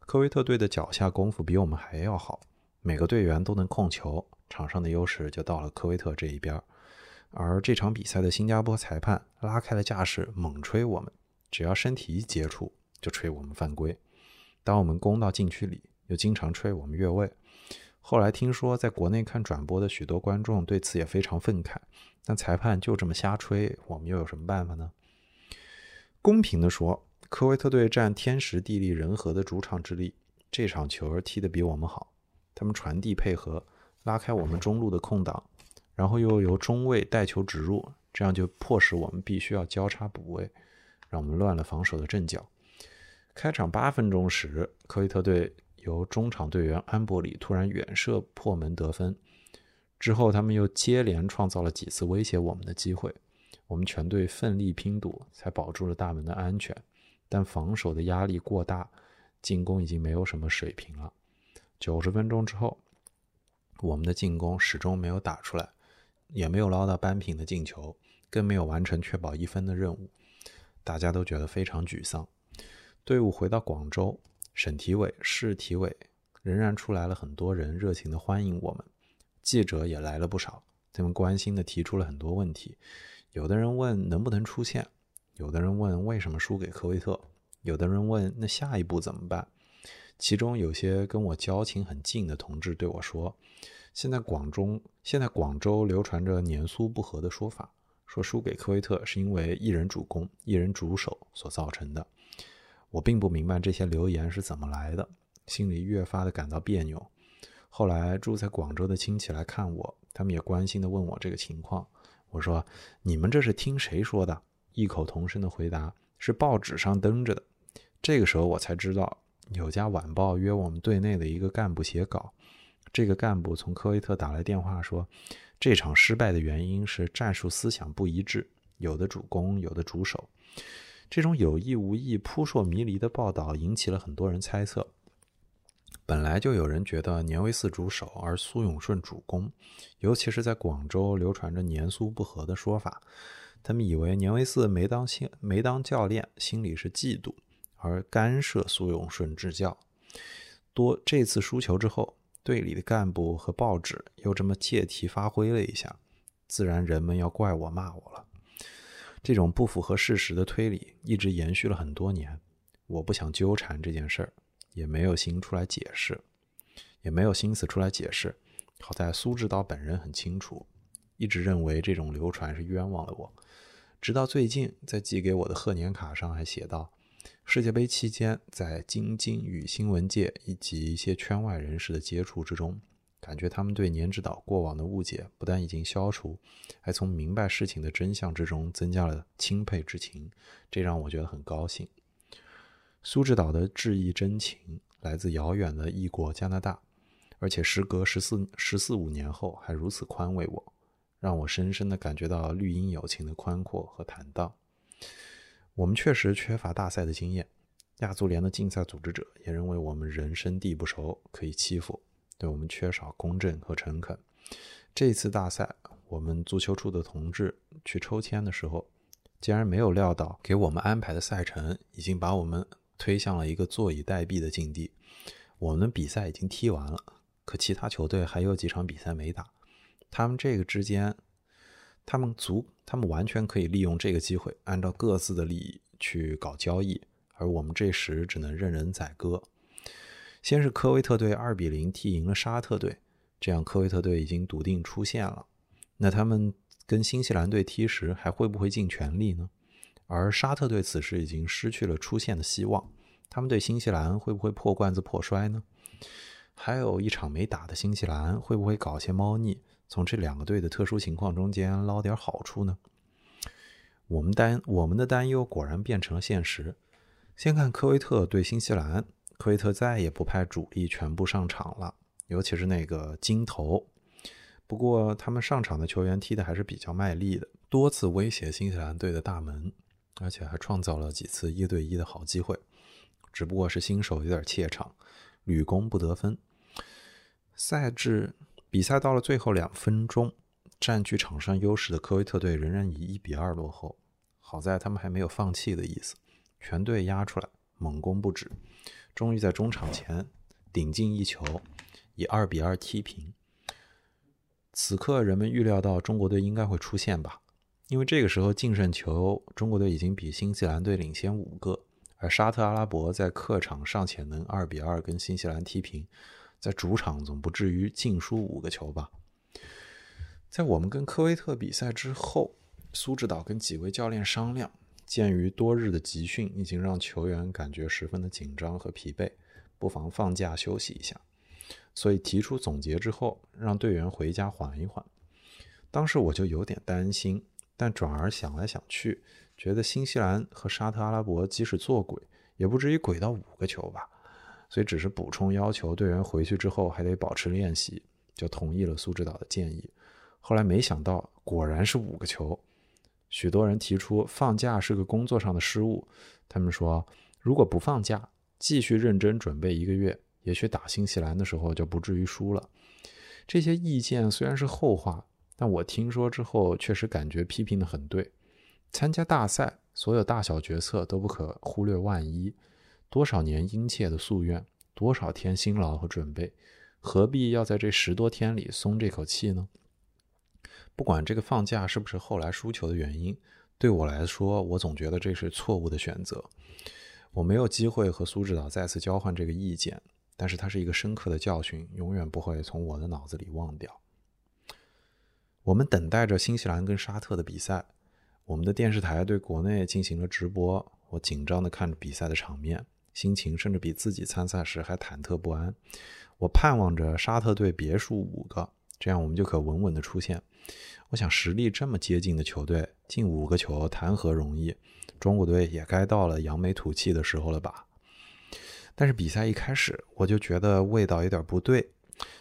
科威特队的脚下功夫比我们还要好，每个队员都能控球，场上的优势就到了科威特这一边。而这场比赛的新加坡裁判拉开了架势，猛吹我们，只要身体一接触就吹我们犯规。当我们攻到禁区里，又经常吹我们越位。后来听说在国内看转播的许多观众对此也非常愤慨。但裁判就这么瞎吹，我们又有什么办法呢？公平地说，科威特队占天时地利人和的主场之力，这场球踢得比我们好。他们传递配合，拉开我们中路的空档。然后又由中卫带球直入，这样就迫使我们必须要交叉补位，让我们乱了防守的阵脚。开场八分钟时，科威特队由中场队员安伯里突然远射破门得分，之后他们又接连创造了几次威胁我们的机会，我们全队奋力拼堵，才保住了大门的安全。但防守的压力过大，进攻已经没有什么水平了。九十分钟之后，我们的进攻始终没有打出来。也没有捞到扳平的进球，更没有完成确保一分的任务，大家都觉得非常沮丧。队伍回到广州，省体委、市体委仍然出来了很多人，热情的欢迎我们。记者也来了不少，他们关心的提出了很多问题。有的人问能不能出线，有的人问为什么输给科威特，有的人问那下一步怎么办。其中有些跟我交情很近的同志对我说。现在广中现在广州流传着年苏不和的说法，说输给科威特是因为一人主攻、一人主守所造成的。我并不明白这些流言是怎么来的，心里越发的感到别扭。后来住在广州的亲戚来看我，他们也关心的问我这个情况。我说：“你们这是听谁说的？”异口同声的回答：“是报纸上登着的。”这个时候我才知道，有家晚报约我们队内的一个干部写稿。这个干部从科威特打来电话说，这场失败的原因是战术思想不一致，有的主攻，有的主守。这种有意无意、扑朔迷离的报道引起了很多人猜测。本来就有人觉得年维四主守，而苏永顺主攻，尤其是在广州流传着年苏不和的说法，他们以为年维四没当心没当教练，心里是嫉妒，而干涉苏永顺执教。多这次输球之后。队里的干部和报纸又这么借题发挥了一下，自然人们要怪我骂我了。这种不符合事实的推理一直延续了很多年，我不想纠缠这件事儿，也没有心出来解释，也没有心思出来解释。好在苏指导本人很清楚，一直认为这种流传是冤枉了我，直到最近在寄给我的贺年卡上还写道。世界杯期间，在京津与新闻界以及一些圈外人士的接触之中，感觉他们对年指导过往的误解不但已经消除，还从明白事情的真相之中增加了钦佩之情，这让我觉得很高兴。苏指导的致意真情来自遥远的异国加拿大，而且时隔十四十四五年后还如此宽慰我，让我深深的感觉到绿茵友情的宽阔和坦荡。我们确实缺乏大赛的经验，亚足联的竞赛组织者也认为我们人生地不熟，可以欺负，对我们缺少公正和诚恳。这次大赛，我们足球处的同志去抽签的时候，竟然没有料到给我们安排的赛程已经把我们推向了一个坐以待毙的境地。我们比赛已经踢完了，可其他球队还有几场比赛没打，他们这个之间。他们足，他们完全可以利用这个机会，按照各自的利益去搞交易，而我们这时只能任人宰割。先是科威特队二比零踢赢了沙特队，这样科威特队已经笃定出线了。那他们跟新西兰队踢时还会不会尽全力呢？而沙特队此时已经失去了出线的希望，他们对新西兰会不会破罐子破摔呢？还有一场没打的新西兰会不会搞些猫腻？从这两个队的特殊情况中间捞点好处呢？我们担我们的担忧果然变成了现实。先看科威特对新西兰，科威特再也不派主力全部上场了，尤其是那个金头。不过他们上场的球员踢的还是比较卖力的，多次威胁新西兰队的大门，而且还创造了几次一对一的好机会。只不过是新手有点怯场，屡攻不得分。赛制比赛到了最后两分钟，占据场上优势的科威特队仍然以一比二落后。好在他们还没有放弃的意思，全队压出来，猛攻不止，终于在中场前顶进一球，以二比二踢平。此刻人们预料到中国队应该会出现吧，因为这个时候净胜球中国队已经比新西兰队领先五个，而沙特阿拉伯在客场尚且能二比二跟新西兰踢平，在主场总不至于净输五个球吧。在我们跟科威特比赛之后。苏指导跟几位教练商量，鉴于多日的集训已经让球员感觉十分的紧张和疲惫，不妨放假休息一下。所以提出总结之后，让队员回家缓一缓。当时我就有点担心，但转而想来想去，觉得新西兰和沙特阿拉伯即使做鬼，也不至于鬼到五个球吧。所以只是补充要求队员回去之后还得保持练习，就同意了苏指导的建议。后来没想到，果然是五个球。许多人提出放假是个工作上的失误，他们说，如果不放假，继续认真准备一个月，也许打新西兰的时候就不至于输了。这些意见虽然是后话，但我听说之后确实感觉批评的很对。参加大赛，所有大小决策都不可忽略万一。多少年殷切的夙愿，多少天辛劳和准备，何必要在这十多天里松这口气呢？不管这个放假是不是后来输球的原因，对我来说，我总觉得这是错误的选择。我没有机会和苏指导再次交换这个意见，但是它是一个深刻的教训，永远不会从我的脑子里忘掉。我们等待着新西兰跟沙特的比赛，我们的电视台对国内进行了直播。我紧张地看着比赛的场面，心情甚至比自己参赛时还忐忑不安。我盼望着沙特队别输五个，这样我们就可稳稳地出现。我想，实力这么接近的球队进五个球谈何容易？中国队也该到了扬眉吐气的时候了吧？但是比赛一开始，我就觉得味道有点不对。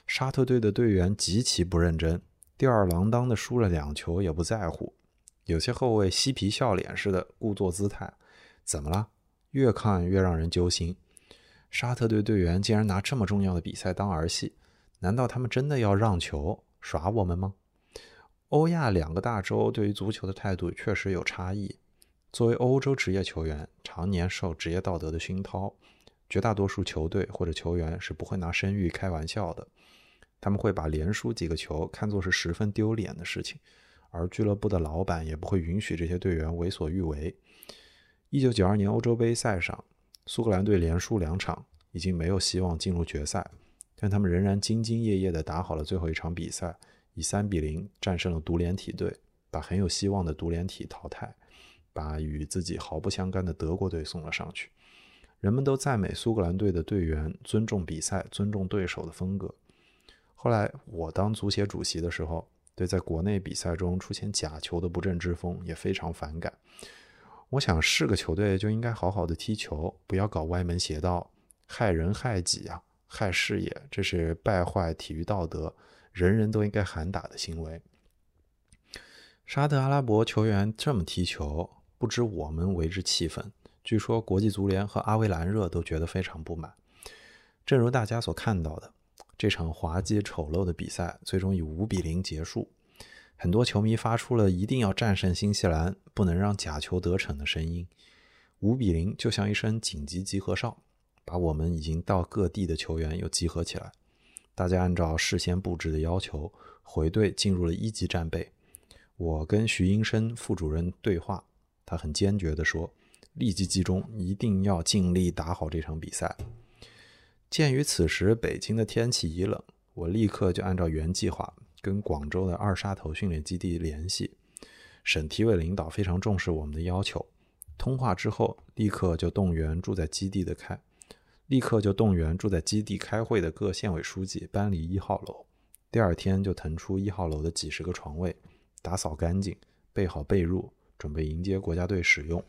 沙特队的队员极其不认真，吊儿郎当的输了两球也不在乎。有些后卫嬉皮笑脸似的，故作姿态。怎么了？越看越让人揪心。沙特队队员竟然拿这么重要的比赛当儿戏？难道他们真的要让球耍我们吗？欧亚两个大洲对于足球的态度确实有差异。作为欧洲职业球员，常年受职业道德的熏陶，绝大多数球队或者球员是不会拿声誉开玩笑的。他们会把连输几个球看作是十分丢脸的事情，而俱乐部的老板也不会允许这些队员为所欲为。一九九二年欧洲杯赛上，苏格兰队连输两场，已经没有希望进入决赛，但他们仍然兢兢业业地打好了最后一场比赛。以三比零战胜了独联体队，把很有希望的独联体淘汰，把与自己毫不相干的德国队送了上去。人们都赞美苏格兰队的队员尊重比赛、尊重对手的风格。后来我当足协主席的时候，对在国内比赛中出现假球的不正之风也非常反感。我想是个球队就应该好好的踢球，不要搞歪门邪道，害人害己啊，害事业，这是败坏体育道德。人人都应该喊打的行为。沙特阿拉伯球员这么踢球，不知我们为之气愤。据说国际足联和阿维兰热都觉得非常不满。正如大家所看到的，这场滑稽丑陋的比赛最终以五比零结束。很多球迷发出了一定要战胜新西兰，不能让假球得逞的声音。五比零就像一声紧急集合哨，把我们已经到各地的球员又集合起来。大家按照事先布置的要求回队，进入了一级战备。我跟徐英生副主任对话，他很坚决地说：“立即集中，一定要尽力打好这场比赛。”鉴于此时北京的天气已冷，我立刻就按照原计划跟广州的二沙头训练基地联系。省体委领导非常重视我们的要求，通话之后立刻就动员住在基地的开。立刻就动员住在基地开会的各县委书记搬离一号楼，第二天就腾出一号楼的几十个床位，打扫干净，备好被褥，准备迎接国家队使用。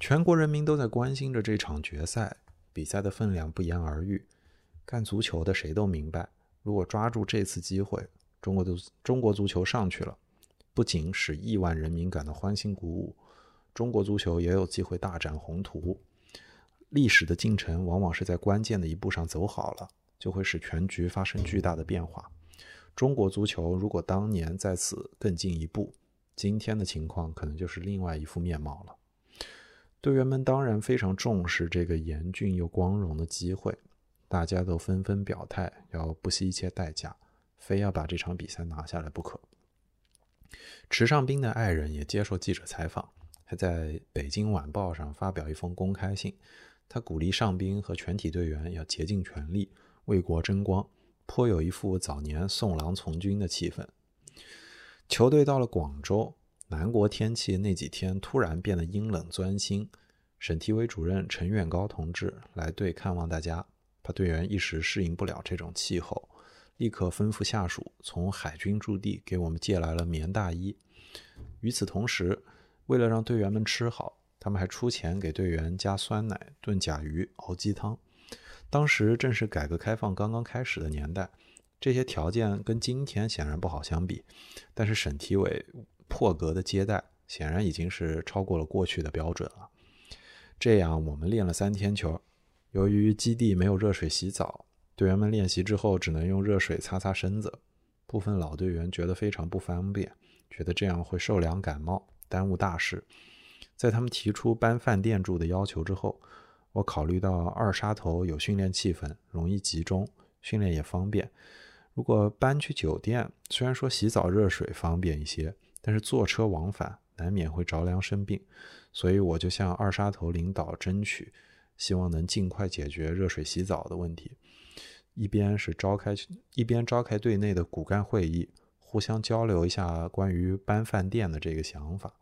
全国人民都在关心着这场决赛，比赛的分量不言而喻。干足球的谁都明白，如果抓住这次机会，中国的中国足球上去了，不仅使亿万人民感到欢欣鼓舞。中国足球也有机会大展宏图。历史的进程往往是在关键的一步上走好了，就会使全局发生巨大的变化。中国足球如果当年在此更进一步，今天的情况可能就是另外一副面貌了。队员们当然非常重视这个严峻又光荣的机会，大家都纷纷表态要不惜一切代价，非要把这场比赛拿下来不可。池上斌的爱人也接受记者采访，还在北京晚报上发表一封公开信。他鼓励上兵和全体队员要竭尽全力为国争光，颇有一副早年送郎从军的气氛。球队到了广州，南国天气那几天突然变得阴冷钻心。省体委主任陈远高同志来队看望大家，怕队员一时适应不了这种气候，立刻吩咐下属从海军驻地给我们借来了棉大衣。与此同时，为了让队员们吃好。他们还出钱给队员加酸奶、炖甲鱼、熬鸡汤。当时正是改革开放刚刚开始的年代，这些条件跟今天显然不好相比。但是省体委破格的接待，显然已经是超过了过去的标准了。这样，我们练了三天球。由于基地没有热水洗澡，队员们练习之后只能用热水擦擦身子。部分老队员觉得非常不方便，觉得这样会受凉感冒，耽误大事。在他们提出搬饭店住的要求之后，我考虑到二沙头有训练气氛，容易集中，训练也方便。如果搬去酒店，虽然说洗澡热水方便一些，但是坐车往返难免会着凉生病，所以我就向二沙头领导争取，希望能尽快解决热水洗澡的问题。一边是召开，一边召开队内的骨干会议，互相交流一下关于搬饭店的这个想法。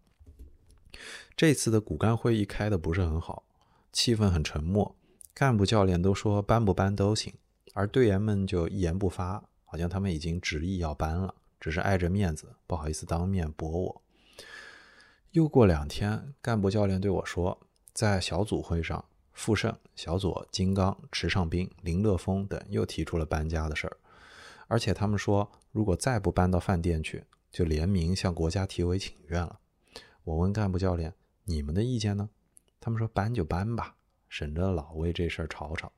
这次的骨干会议开的不是很好，气氛很沉默，干部教练都说搬不搬都行，而队员们就一言不发，好像他们已经执意要搬了，只是碍着面子，不好意思当面驳我。又过两天，干部教练对我说，在小组会上，傅盛、小左、金刚、池上兵、林乐峰等又提出了搬家的事儿，而且他们说，如果再不搬到饭店去，就联名向国家体委请愿了。我问干部教练：“你们的意见呢？”他们说：“搬就搬吧，省着老为这事儿吵吵。”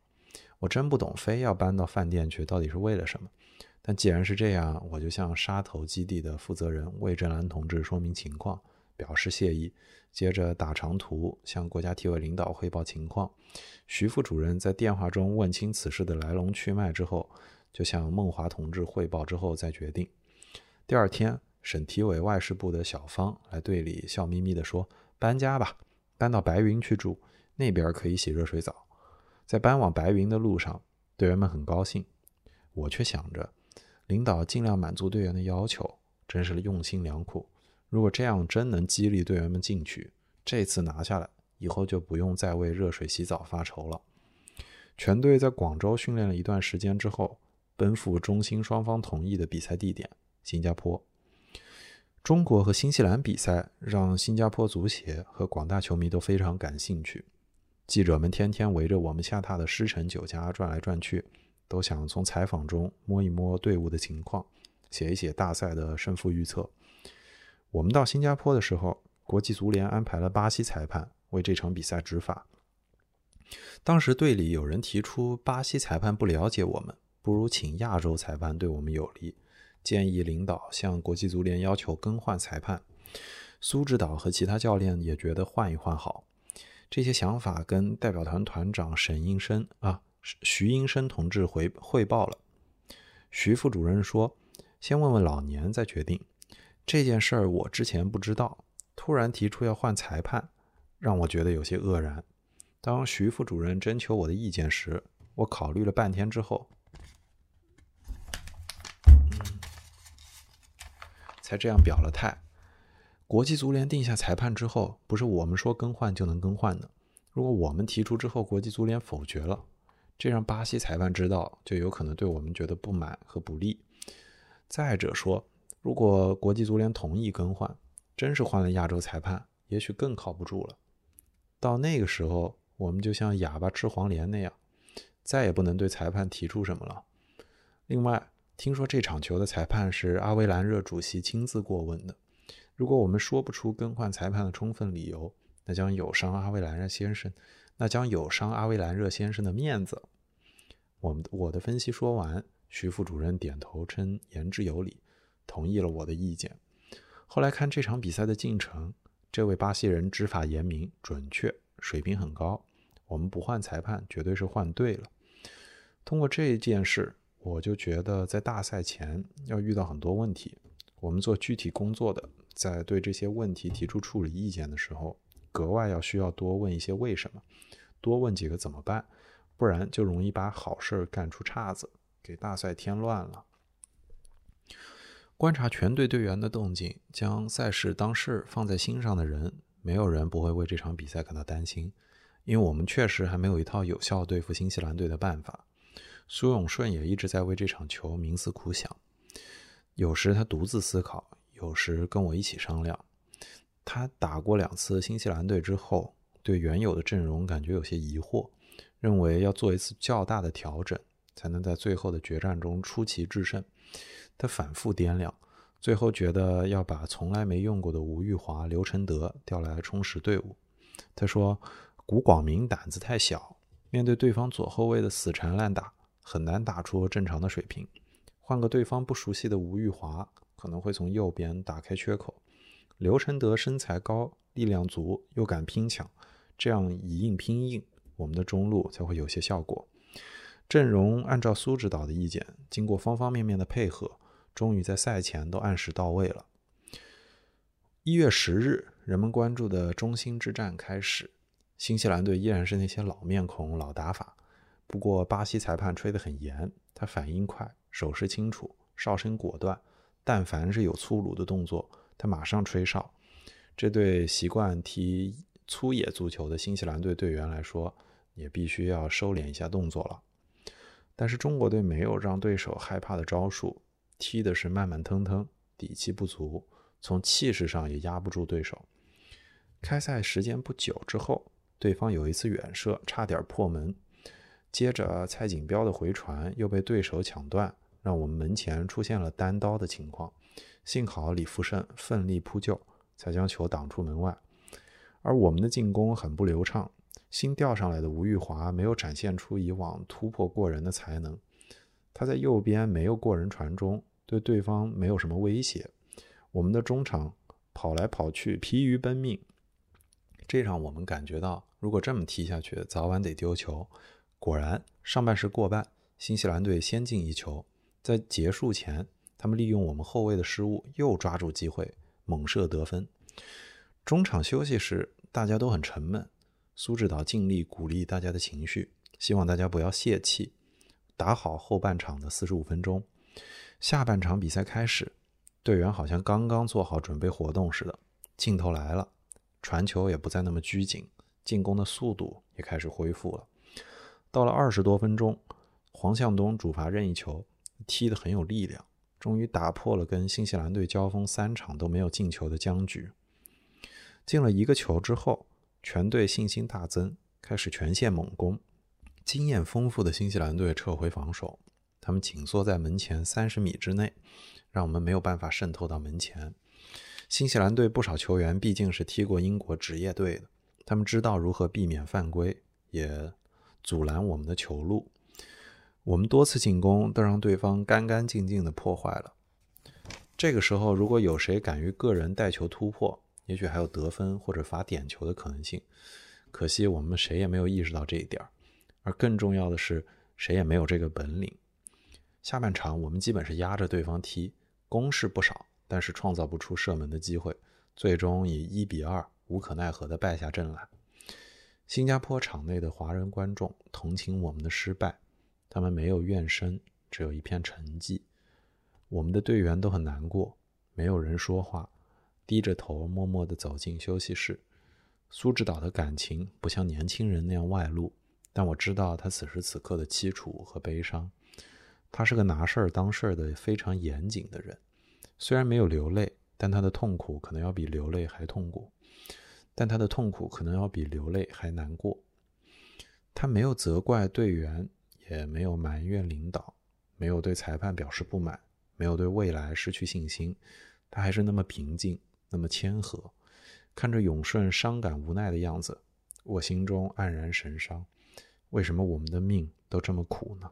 我真不懂，非要搬到饭店去，到底是为了什么？但既然是这样，我就向沙头基地的负责人魏振兰同志说明情况，表示谢意。接着打长途向国家体委领导汇报情况。徐副主任在电话中问清此事的来龙去脉之后，就向孟华同志汇报之后再决定。第二天。省体委外事部的小方来队里笑眯眯地说：“搬家吧，搬到白云去住，那边可以洗热水澡。”在搬往白云的路上，队员们很高兴，我却想着，领导尽量满足队员的要求，真是用心良苦。如果这样真能激励队员们进取，这次拿下来，以后就不用再为热水洗澡发愁了。全队在广州训练了一段时间之后，奔赴中新双方同意的比赛地点——新加坡。中国和新西兰比赛让新加坡足协和广大球迷都非常感兴趣。记者们天天围着我们下榻的狮城酒家转来转去，都想从采访中摸一摸队伍的情况，写一写大赛的胜负预测。我们到新加坡的时候，国际足联安排了巴西裁判为这场比赛执法。当时队里有人提出，巴西裁判不了解我们，不如请亚洲裁判对我们有利。建议领导向国际足联要求更换裁判，苏指导和其他教练也觉得换一换好。这些想法跟代表团团长沈英生啊徐英生同志回汇报了。徐副主任说：“先问问老年再决定。”这件事儿我之前不知道，突然提出要换裁判，让我觉得有些愕然。当徐副主任征求我的意见时，我考虑了半天之后。才这样表了态。国际足联定下裁判之后，不是我们说更换就能更换的。如果我们提出之后，国际足联否决了，这让巴西裁判知道，就有可能对我们觉得不满和不利。再者说，如果国际足联同意更换，真是换了亚洲裁判，也许更靠不住了。到那个时候，我们就像哑巴吃黄连那样，再也不能对裁判提出什么了。另外，听说这场球的裁判是阿维兰热主席亲自过问的，如果我们说不出更换裁判的充分理由，那将有伤阿维兰热先生，那将有伤阿维兰热先生的面子。我们我的分析说完，徐副主任点头称言之有理，同意了我的意见。后来看这场比赛的进程，这位巴西人执法严明、准确，水平很高。我们不换裁判，绝对是换对了。通过这件事，我就觉得在大赛前要遇到很多问题。我们做具体工作的，在对这些问题提出处理意见的时候，格外要需要多问一些为什么，多问几个怎么办，不然就容易把好事干出岔子，给大赛添乱了。观察全队队员的动静，将赛事当事放在心上的人，没有人不会为这场比赛感到担心，因为我们确实还没有一套有效对付新西兰队的办法。苏永顺也一直在为这场球冥思苦想。有时他独自思考，有时跟我一起商量。他打过两次新西兰队之后，对原有的阵容感觉有些疑惑，认为要做一次较大的调整，才能在最后的决战中出奇制胜。他反复掂量，最后觉得要把从来没用过的吴玉华、刘承德调来充实队伍。他说：“古广明胆子太小，面对对方左后卫的死缠烂打，很难打出正常的水平。”换个对方不熟悉的吴玉华，可能会从右边打开缺口。刘承德身材高，力量足，又敢拼抢，这样以硬拼硬，我们的中路才会有些效果。阵容按照苏指导的意见，经过方方面面的配合，终于在赛前都按时到位了。一月十日，人们关注的中心之战开始。新西兰队依然是那些老面孔、老打法，不过巴西裁判吹得很严，他反应快。手势清楚，哨声果断。但凡是有粗鲁的动作，他马上吹哨。这对习惯踢粗野足球的新西兰队队员来说，也必须要收敛一下动作了。但是中国队没有让对手害怕的招数，踢的是慢慢腾腾，底气不足，从气势上也压不住对手。开赛时间不久之后，对方有一次远射，差点破门。接着，蔡锦标的回传又被对手抢断，让我们门前出现了单刀的情况。幸好李富胜奋力扑救，才将球挡出门外。而我们的进攻很不流畅，新调上来的吴玉华没有展现出以往突破过人的才能。他在右边没有过人传中，对对方没有什么威胁。我们的中场跑来跑去，疲于奔命。这让我们感觉到，如果这么踢下去，早晚得丢球。果然，上半时过半，新西兰队先进一球。在结束前，他们利用我们后卫的失误，又抓住机会猛射得分。中场休息时，大家都很沉闷。苏指导尽力鼓励大家的情绪，希望大家不要泄气，打好后半场的四十五分钟。下半场比赛开始，队员好像刚刚做好准备活动似的。镜头来了，传球也不再那么拘谨，进攻的速度也开始恢复了。到了二十多分钟，黄向东主罚任意球，踢得很有力量，终于打破了跟新西兰队交锋三场都没有进球的僵局。进了一个球之后，全队信心大增，开始全线猛攻。经验丰富的新西兰队撤回防守，他们紧缩在门前三十米之内，让我们没有办法渗透到门前。新西兰队不少球员毕竟是踢过英国职业队的，他们知道如何避免犯规，也。阻拦我们的球路，我们多次进攻都让对方干干净净的破坏了。这个时候，如果有谁敢于个人带球突破，也许还有得分或者罚点球的可能性。可惜我们谁也没有意识到这一点而更重要的是，谁也没有这个本领。下半场我们基本是压着对方踢，攻势不少，但是创造不出射门的机会，最终以一比二无可奈何的败下阵来。新加坡场内的华人观众同情我们的失败，他们没有怨声，只有一片沉寂。我们的队员都很难过，没有人说话，低着头默默地走进休息室。苏指导的感情不像年轻人那样外露，但我知道他此时此刻的凄楚和悲伤。他是个拿事儿当事儿的非常严谨的人，虽然没有流泪，但他的痛苦可能要比流泪还痛苦。但他的痛苦可能要比流泪还难过。他没有责怪队员，也没有埋怨领导，没有对裁判表示不满，没有对未来失去信心。他还是那么平静，那么谦和。看着永顺伤感无奈的样子，我心中黯然神伤。为什么我们的命都这么苦呢？